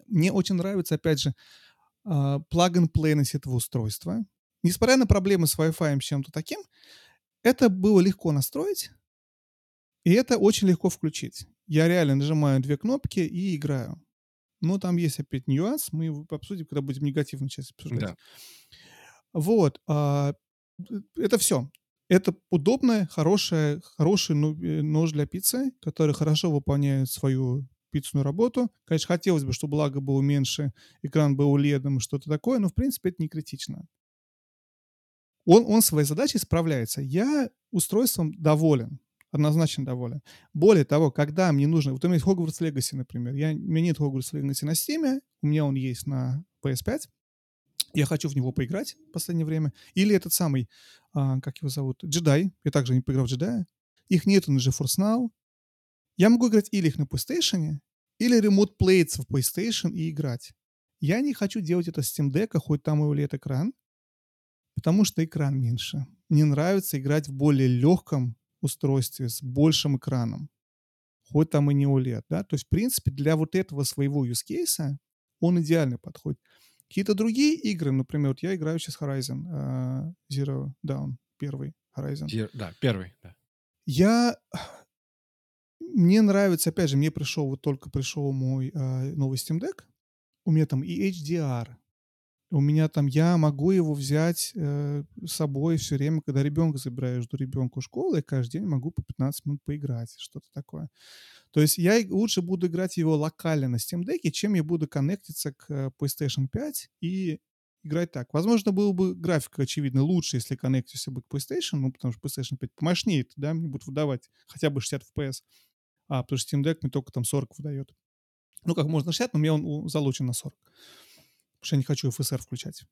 Мне очень нравится, опять же, плаг-н-плейность этого устройства. Несмотря на проблемы с Wi-Fi и чем-то таким, это было легко настроить, и это очень легко включить. Я реально нажимаю две кнопки и играю. Но там есть опять нюанс, мы его обсудим, когда будем негативную часть обсуждать. Да. Вот. А, это все. Это удобная, хорошая, хороший ну, э, нож для пиццы, который хорошо выполняет свою пиццную работу. Конечно, хотелось бы, чтобы лага было меньше, экран был ледом что-то такое, но, в принципе, это не критично. Он, он своей задачей справляется. Я устройством доволен, однозначно доволен. Более того, когда мне нужно... Вот у меня есть Hogwarts Legacy, например. Я, у меня нет Hogwarts Legacy на Steam, у меня он есть на PS5. Я хочу в него поиграть в последнее время. Или этот самый, а, как его зовут, джедай. Я также не поиграл в джедая. Их нету на GeForce Now. Я могу играть или их на PlayStation, или Remote Plates в PlayStation и играть. Я не хочу делать это с Steam Deck, хоть там и улет экран, потому что экран меньше. Мне нравится играть в более легком устройстве с большим экраном, хоть там и не OLED, да, то есть, в принципе, для вот этого своего use case он идеально подходит. Какие-то другие игры, например, вот я играю сейчас Horizon uh, Zero Dawn, первый Horizon. Zero, да, первый, да. Я... Мне нравится, опять же, мне пришел, вот только пришел мой uh, новый Steam Deck, у меня там и HDR, у меня там, я могу его взять э, с собой все время, когда ребенка забираю, ребенка у школы, я каждый день могу по 15 минут поиграть, что-то такое. То есть я лучше буду играть его локально на Steam Deck, чем я буду коннектиться к э, PlayStation 5 и играть так. Возможно, был бы график, очевидно, лучше, если коннектился бы к PlayStation, ну, потому что PlayStation 5 помощнее, да, мне будет выдавать хотя бы 60 FPS, а, потому что Steam Deck мне только там 40 выдает. Ну, как можно 60, но меня он залучен на 40 потому что я не хочу FSR включать.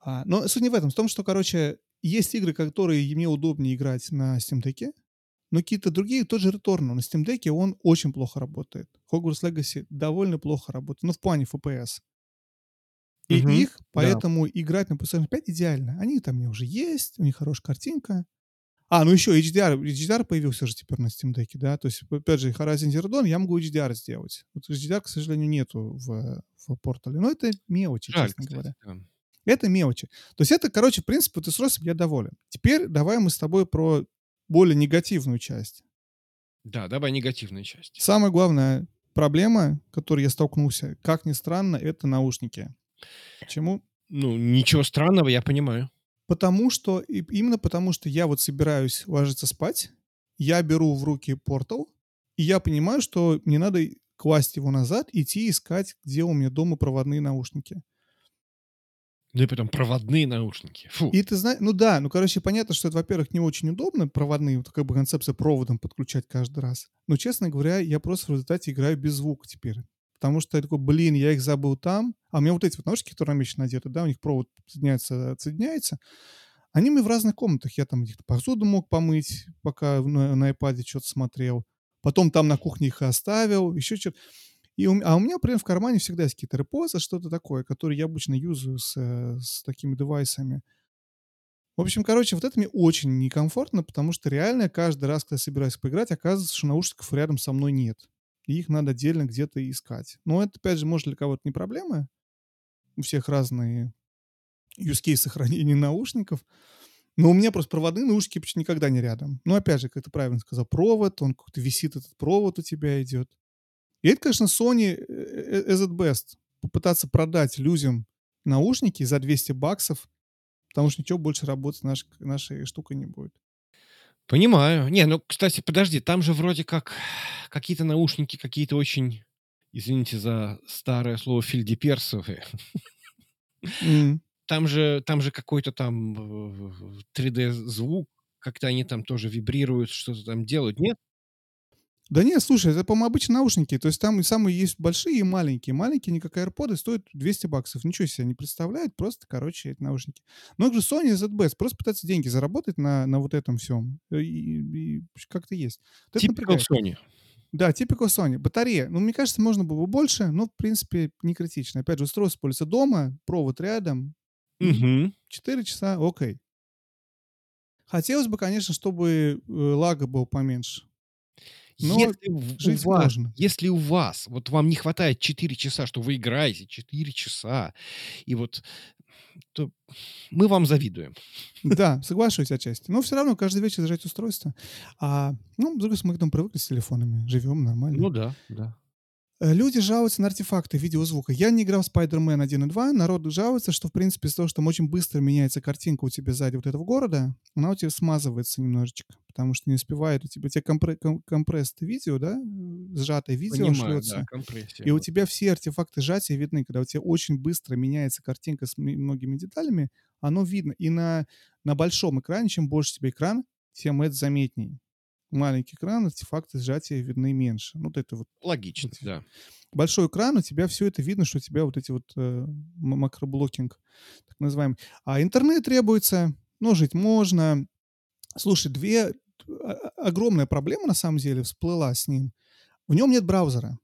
А, но суть не в этом. В том, что, короче, есть игры, которые мне удобнее играть на Steam Deck, но какие-то другие, тот же Returnal на Steam Deck, он очень плохо работает. Hogwarts Legacy довольно плохо работает, ну, в плане FPS. И Мгм, их, да. поэтому играть на PlayStation 5 идеально. Они там у меня уже есть, у них хорошая картинка. А, ну еще HDR, HDR появился же теперь на Steam Deck, да, то есть, опять же, Horizon Zero Dawn я могу HDR сделать. Вот HDR, к сожалению, нету в, в портале, но это мелочи, Жаль, честно кстати, говоря. да. Это мелочи. То есть это, короче, в принципе, вот устройством я доволен. Теперь давай мы с тобой про более негативную часть. Да, давай негативная часть. Самая главная проблема, с которой я столкнулся, как ни странно, это наушники. Почему? Ну, ничего странного, я понимаю. Потому что, именно потому что я вот собираюсь ложиться спать, я беру в руки портал, и я понимаю, что мне надо класть его назад, идти искать, где у меня дома проводные наушники. Ну и потом проводные наушники. Фу. И ты знаешь, ну да, ну короче, понятно, что это, во-первых, не очень удобно, проводные, вот как бы концепция проводом подключать каждый раз. Но, честно говоря, я просто в результате играю без звука теперь. Потому что я такой, блин, я их забыл там. А у меня вот эти вот наушники, которые меня надеты, да, у них провод соединяется, отсоединяется. Они мы в разных комнатах. Я там где-то посуду мог помыть, пока на, на iPad что-то смотрел. Потом там на кухне их оставил, еще что-то. И у, а у меня прям в кармане всегда есть какие-то репозы, что-то такое, которые я обычно юзаю с, э, с такими девайсами. В общем, короче, вот это мне очень некомфортно, потому что реально каждый раз, когда я собираюсь поиграть, оказывается, что наушников рядом со мной нет. И их надо отдельно где-то искать. Но это, опять же, может для кого-то не проблема. У всех разные use case хранения *laughs* наушников. Но у меня просто проводные наушники почти никогда не рядом. Но опять же, как ты правильно сказал, провод, он как-то висит, этот провод у тебя идет. И это, конечно, Sony э, э, as at best. Попытаться продать людям наушники за 200 баксов, потому что ничего больше работать наш, нашей штукой не будет. Понимаю. Не, ну, кстати, подожди, там же вроде как какие-то наушники, какие-то очень, извините за старое слово, фильдеперсовые. М. Там же, там же какой-то там 3D-звук, как-то они там тоже вибрируют, что-то там делают, нет? Да нет, слушай, это, по-моему, обычные наушники. То есть там и самые есть большие и маленькие. Маленькие, не как AirPods, стоят 200 баксов. Ничего себе не представляют. Просто, короче, эти наушники. Но это же Sony ZBS. Просто пытаться деньги заработать на, на вот этом всем. И, и как-то есть. Вот напрягает. Sony. Да, typical Sony. Батарея. Ну, мне кажется, можно было бы больше, но, в принципе, не критично. Опять же, устройство используется дома, провод рядом. 4 часа, окей. Хотелось бы, конечно, чтобы э, лага был поменьше. Но Если в- у жить вас, можно. если у вас, вот вам не хватает 4 часа, что вы играете 4 часа, и вот, то мы вам завидуем. Да, соглашусь отчасти. Но все равно каждый вечер заряжать устройство. А, ну, с другой стороны, мы к этому привыкли с телефонами. Живем нормально. Ну да, да. Э, Люди жалуются на артефакты видеозвука. Я не играл в Spider-Man 1 и 2. Народ жалуется, что, в принципе, из-за того, что там очень быстро меняется картинка у тебя сзади вот этого города, она у тебя смазывается немножечко, потому что не успевает у тебя... У тебя компре- ком- компресс видео, да? Сжатое видео Понимаю, да, шлется. компрессия. И у тебя все артефакты сжатия видны. Когда у тебя очень быстро меняется картинка с многими деталями, оно видно. И на, на большом экране, чем больше тебе экран, тем это заметней. Маленький экран, артефакты сжатия видны меньше. Ну, вот это вот Логично, вот да. большой экран, у тебя все это видно, что у тебя вот эти вот э, макроблокинг, так называемый. А интернет требуется, но жить можно. Слушай, две а- а- огромная проблема на самом деле всплыла с ним. В нем нет браузера.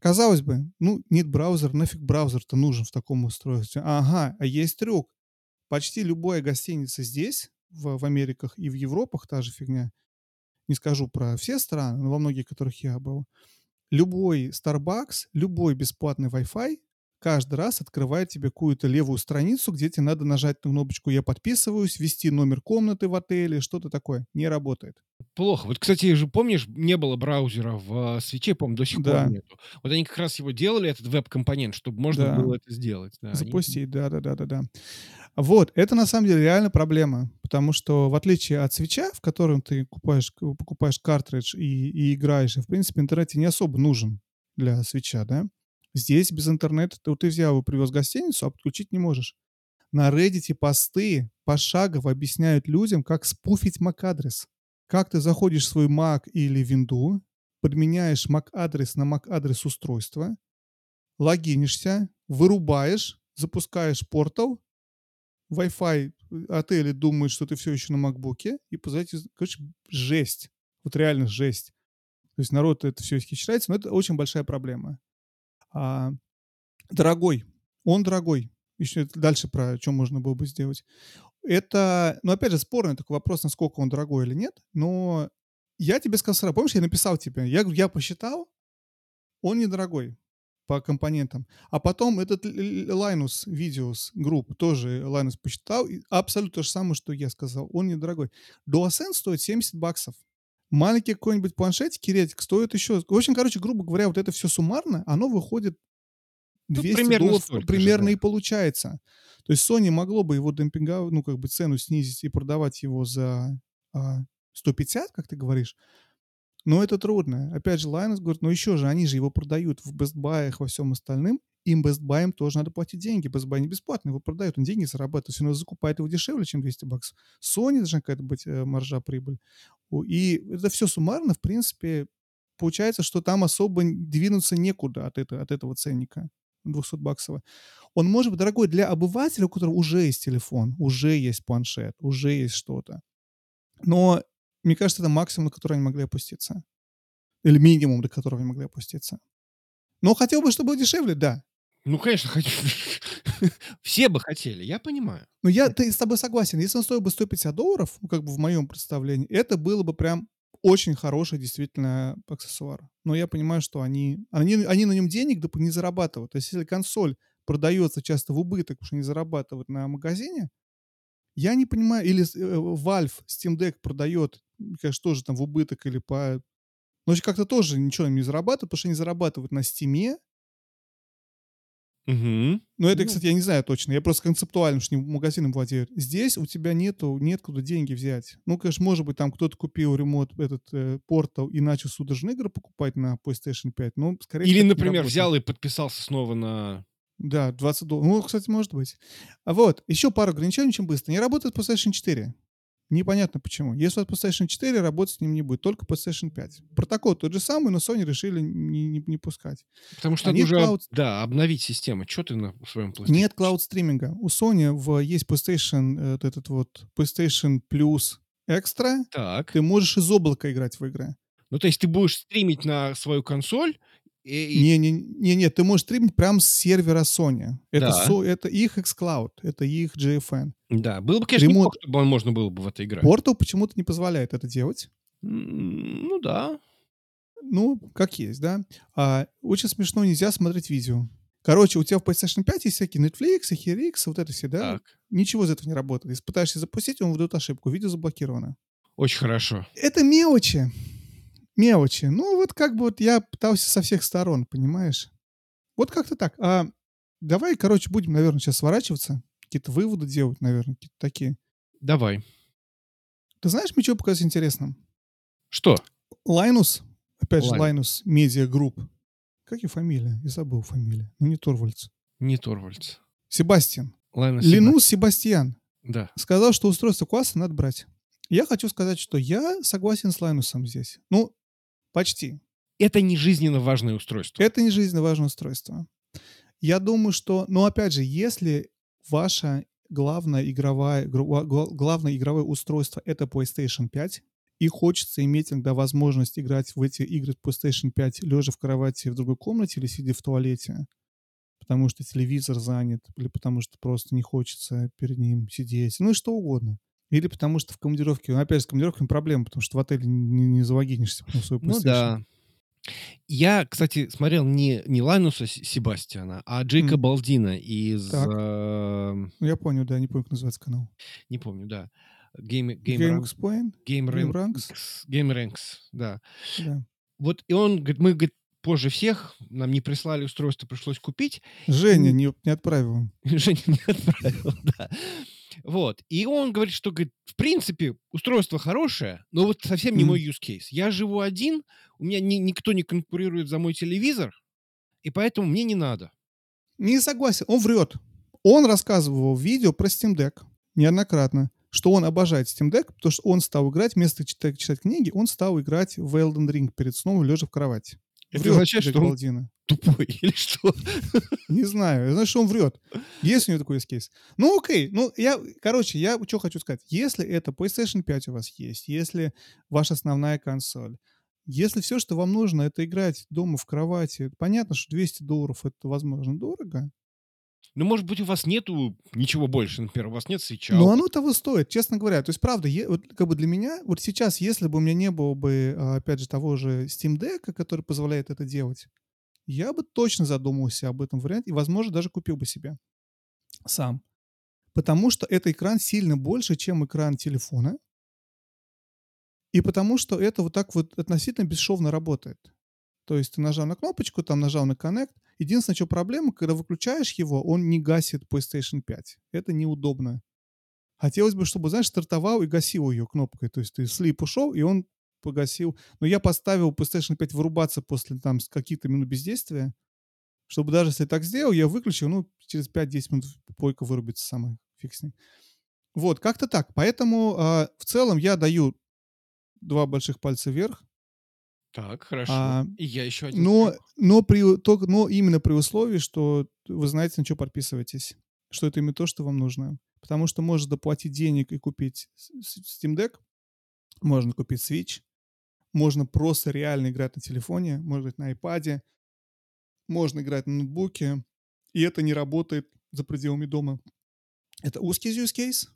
Казалось бы, ну, нет браузера, нафиг браузер-то нужен в таком устройстве? Ага, а есть трюк. Почти любая гостиница здесь, в, в Америках и в Европах, та же фигня. Не скажу про все страны, но во многих, которых я был. Любой Starbucks, любой бесплатный Wi-Fi каждый раз открывает тебе какую-то левую страницу, где тебе надо нажать на кнопочку «Я подписываюсь», ввести номер комнаты в отеле, что-то такое. Не работает. Плохо. Вот, кстати, же помнишь, не было браузера в а, свече, по-моему, до сих пор Да, нету. Вот они как раз его делали, этот веб-компонент, чтобы можно да. было это сделать. Да, Запустить, да-да-да-да-да. Вот, это на самом деле реально проблема, потому что в отличие от свеча, в котором ты покупаешь, покупаешь картридж и, и играешь, и, в принципе, интернет не особо нужен для свеча, да? Здесь без интернета ты, ты взял и привез гостиницу, а подключить не можешь. На Reddit посты пошагово объясняют людям, как спуфить MAC-адрес. Как ты заходишь в свой Mac или Windows, подменяешь MAC-адрес на MAC-адрес устройства, логинишься, вырубаешь, запускаешь портал, Wi-Fi отели думают, что ты все еще на макбуке, и позади, короче, жесть. Вот реально жесть. То есть народ это все исхищается, но это очень большая проблема. А, дорогой. Он дорогой. Еще дальше про что можно было бы сделать. Это, ну, опять же, спорный такой вопрос, насколько он дорогой или нет, но я тебе сказал сразу, помнишь, я написал тебе, я я посчитал, он недорогой по компонентам. А потом этот Linus Videos Group, тоже Linus посчитал, и абсолютно то же самое, что я сказал, он недорогой. DualSense стоит 70 баксов. Маленький какой-нибудь планшетик, Kinetic стоит еще... В общем, короче, грубо говоря, вот это все суммарно, оно выходит Ну, 200 примерно долларов столько же, примерно да. и получается. То есть Sony могло бы его демпинговать, ну, как бы цену снизить и продавать его за а, 150, как ты говоришь, но это трудно. Опять же, Linus говорит, ну еще же, они же его продают в Best Buy, во всем остальном. Им Best Buy тоже надо платить деньги. Best Buy не бесплатно его продают, он деньги зарабатывает. Есть он закупает его дешевле, чем 200 баксов. Sony должна какая-то быть э, маржа, прибыль. И это все суммарно, в принципе, получается, что там особо двинуться некуда от, этого от этого ценника 200 баксового. Он может быть дорогой для обывателя, у которого уже есть телефон, уже есть планшет, уже есть что-то. Но мне кажется, это максимум, на который они могли опуститься. Или минимум, до которого они могли опуститься. Но хотел бы, чтобы было дешевле, да. Ну, конечно, хочу. *laughs* Все бы хотели, я понимаю. Но я ты с тобой согласен. Если он стоил бы 150 долларов, ну, как бы в моем представлении, это было бы прям очень хороший действительно аксессуар. Но я понимаю, что они, они, они на нем денег не зарабатывают. То есть если консоль продается часто в убыток, потому что они зарабатывают на магазине, я не понимаю, или э, Valve Steam Deck продает, конечно, тоже там в убыток или по... Но как-то тоже ничего не зарабатывают, потому что они зарабатывают на Steam, Угу. но это, Ну. кстати, я не знаю точно. Я просто концептуально, что не магазином владеют. Здесь у тебя нету, нет куда деньги взять. Ну, конечно, может быть, там кто-то купил ремонт, этот э, портал и начал судорожные игры покупать на PlayStation 5. Ну, скорее Или, например, взял и подписался снова на... Да, 20 долларов. Ну, кстати, может быть. А вот, еще пару ограничений очень быстро. Не работает PlayStation 4. Непонятно почему. Если у вас PlayStation 4, работать с ним не будет, только PlayStation 5. Протокол тот же самый, но Sony решили не, не- не пускать. Потому что А уже, cloud- да, обновить систему. Что ты на своем PlayStation? Нет клауд-стриминга. У Sony в, есть PlayStation, э, вот этот вот PlayStation Plus Extra. Так. Ты можешь из облака играть в игры. Ну, то есть ты будешь стримить на свою консоль, и, и- Не-не-не, ты можешь стримить прямо с сервера Sony. Это, Да. со- это их xCloud, это их GFN. Да, было бы, конечно, Ремонт- неплохо, чтобы можно было бы в это играть. Portal почему-то не позволяет это делать. Ну да. Ну, как есть, да. А, очень смешно, нельзя смотреть видео. Короче, у тебя в PlayStation 5 есть всякие Netflix, HRX, вот это все, да? Так. Ничего из этого не работает. Если пытаешься запустить, он выдает ошибку. Видео заблокировано. Очень хорошо. Это мелочи. Мелочи. Ну, вот как бы вот я пытался со всех сторон, понимаешь? Вот как-то так. А, давай, короче, будем, наверное, сейчас сворачиваться. Какие-то выводы делать, наверное, какие-то такие. Давай. Ты знаешь, мне что показать интересно? Что? Linus, опять же, Лайн- Linus Media Group. Как и фамилия? Я забыл фамилию. Ну, не Торвальдс. Не Торвальдс. Себастьян. Ладно, Линус Себастьян Да. сказал, что устройство класса надо брать. Я хочу сказать, что я согласен с Лайнусом здесь. Ну, почти. Это не жизненно важное устройство. Это не жизненно важное устройство. Я думаю, что, но опять же, если ваша главная игровая, гла- главное игровое устройство это PlayStation 5, и хочется иметь иногда возможность играть в эти игры PlayStation 5 лежа в кровати в другой комнате или сидя в туалете, потому что телевизор занят, или потому что просто не хочется перед ним сидеть, ну и что угодно. Или потому что в командировке, ну, опять же, с командировками проблема, потому что в отеле не, не залогинишься на PlayStation. Ну да. Я, кстати, смотрел не, не Лайнуса Себастьяна, а Джейка Мгм. Балдина из... Так. эм, Ну, я понял, да, не помню, как называется канал. не помню, да. Game, Game, Game Rank- Explain? Game, Game Rank- Ranks? Game Ranks, да. Да. Вот и он, говорит, мы, говорит, позже всех, нам не прислали устройство, пришлось купить. Женя не, не отправил. *laughs* Женя не отправил, *laughs* да. Вот. И он говорит, что, говорит, в принципе, устройство хорошее, но вот совсем не мой use case. Я живу один, у меня ни- никто не конкурирует за мой телевизор, и поэтому мне не надо. Не согласен, он врет. Он рассказывал в видео про Steam Deck неоднократно, что он обожает Steam Deck, потому что он стал играть, вместо читать, читать книги, он стал играть в Elden Ring перед сном, лежа в кровати. Это Врет означает, что он тупой *laughs* или что? Не знаю, знаю, что он врет. Есть у него такой кейс. Ну, окей. Ну, я, короче, я что хочу сказать. Если это PlayStation 5 у вас есть, если ваша основная консоль, если все, что вам нужно, это играть дома в кровати, понятно, что 200 долларов это, возможно, дорого, Ну, может быть, у вас нету ничего больше, например, у вас нет свеча. но оно того стоит, честно говоря. То есть, правда, е- вот, как бы для меня, вот сейчас, если бы у меня не было бы, а, опять же, того же Steam Deck, который позволяет это делать, я бы точно задумался об этом варианте и, возможно, даже купил бы себе сам. Потому что это экран сильно больше, чем экран телефона. И потому что это вот так вот относительно бесшовно работает. То есть ты нажал на кнопочку, там нажал на Connect. Единственное, что проблема, когда выключаешь его, он не гасит PlayStation 5. Это неудобно. Хотелось бы, чтобы, знаешь, стартовал и гасил ее кнопкой. То есть ты слип ушел, и он погасил. Но я поставил PlayStation 5 вырубаться после там каких-то минут бездействия, чтобы даже если так сделал, я выключил, ну, через 5-10 минут пойка вырубится сама, фиг с ней. Вот, как-то так. Поэтому а, в целом я даю два больших пальца вверх. Так, хорошо. А, И я еще один. Но, но, при, только, но именно при условии, что вы знаете, на что подписываетесь. Что это именно то, что вам нужно. Потому что можно доплатить денег и купить Steam Deck, можно купить Switch, можно просто реально играть на телефоне, можно играть на iPad, можно играть на ноутбуке, и это не работает за пределами дома. Это узкий use case,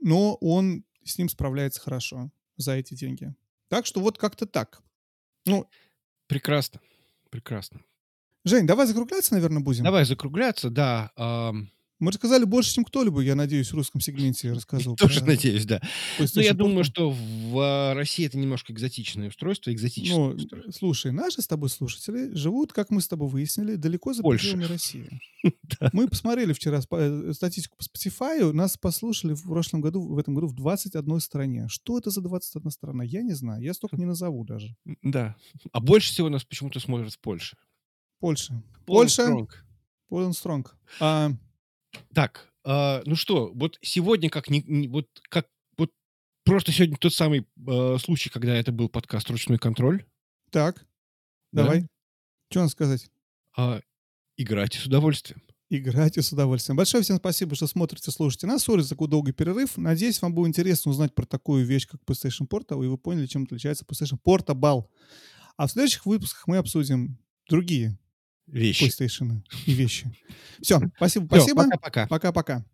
но он с ним справляется хорошо за эти деньги. Так что вот как-то так. Ну, Прекрасно. Прекрасно. Жень, давай закругляться, наверное, будем. Давай закругляться, да. Мы рассказали больше, чем кто-либо, я надеюсь, в русском сегменте *laughs* рассказывал. Тоже про надеюсь, да. PlayStation я думаю, что в а, России это немножко экзотичное устройство, экзотическое Ну, устройство. слушай, наши с тобой слушатели живут, как мы с тобой выяснили, далеко за пределами России. *laughs* Да. Мы посмотрели вчера э, статистику по Spotify, нас послушали в прошлом году, в этом году в 21 стране. Что это за 21 страна? Я не знаю, я столько не назову даже. Да. А больше всего нас почему-то смотрят в Польше. Польша. Польша, стронг. Полон Стронг. А, Так, а, ну что, вот сегодня как не, не- вот как вот просто сегодня тот самый а, случай, когда это был подкаст «Ручной контроль». так, Да. давай. Что надо сказать? А, играйте с удовольствием. Играйте с удовольствием. Большое всем спасибо, что смотрите, слушаете нас. Сори за такой долгий перерыв. Надеюсь, вам было интересно узнать про такую вещь, как PlayStation Portal, и вы поняли, чем отличается PlayStation Portable. А в следующих выпусках мы обсудим другие Вещи. PlayStation и вещи. Все, спасибо, спасибо. Пока-пока. Пока-пока.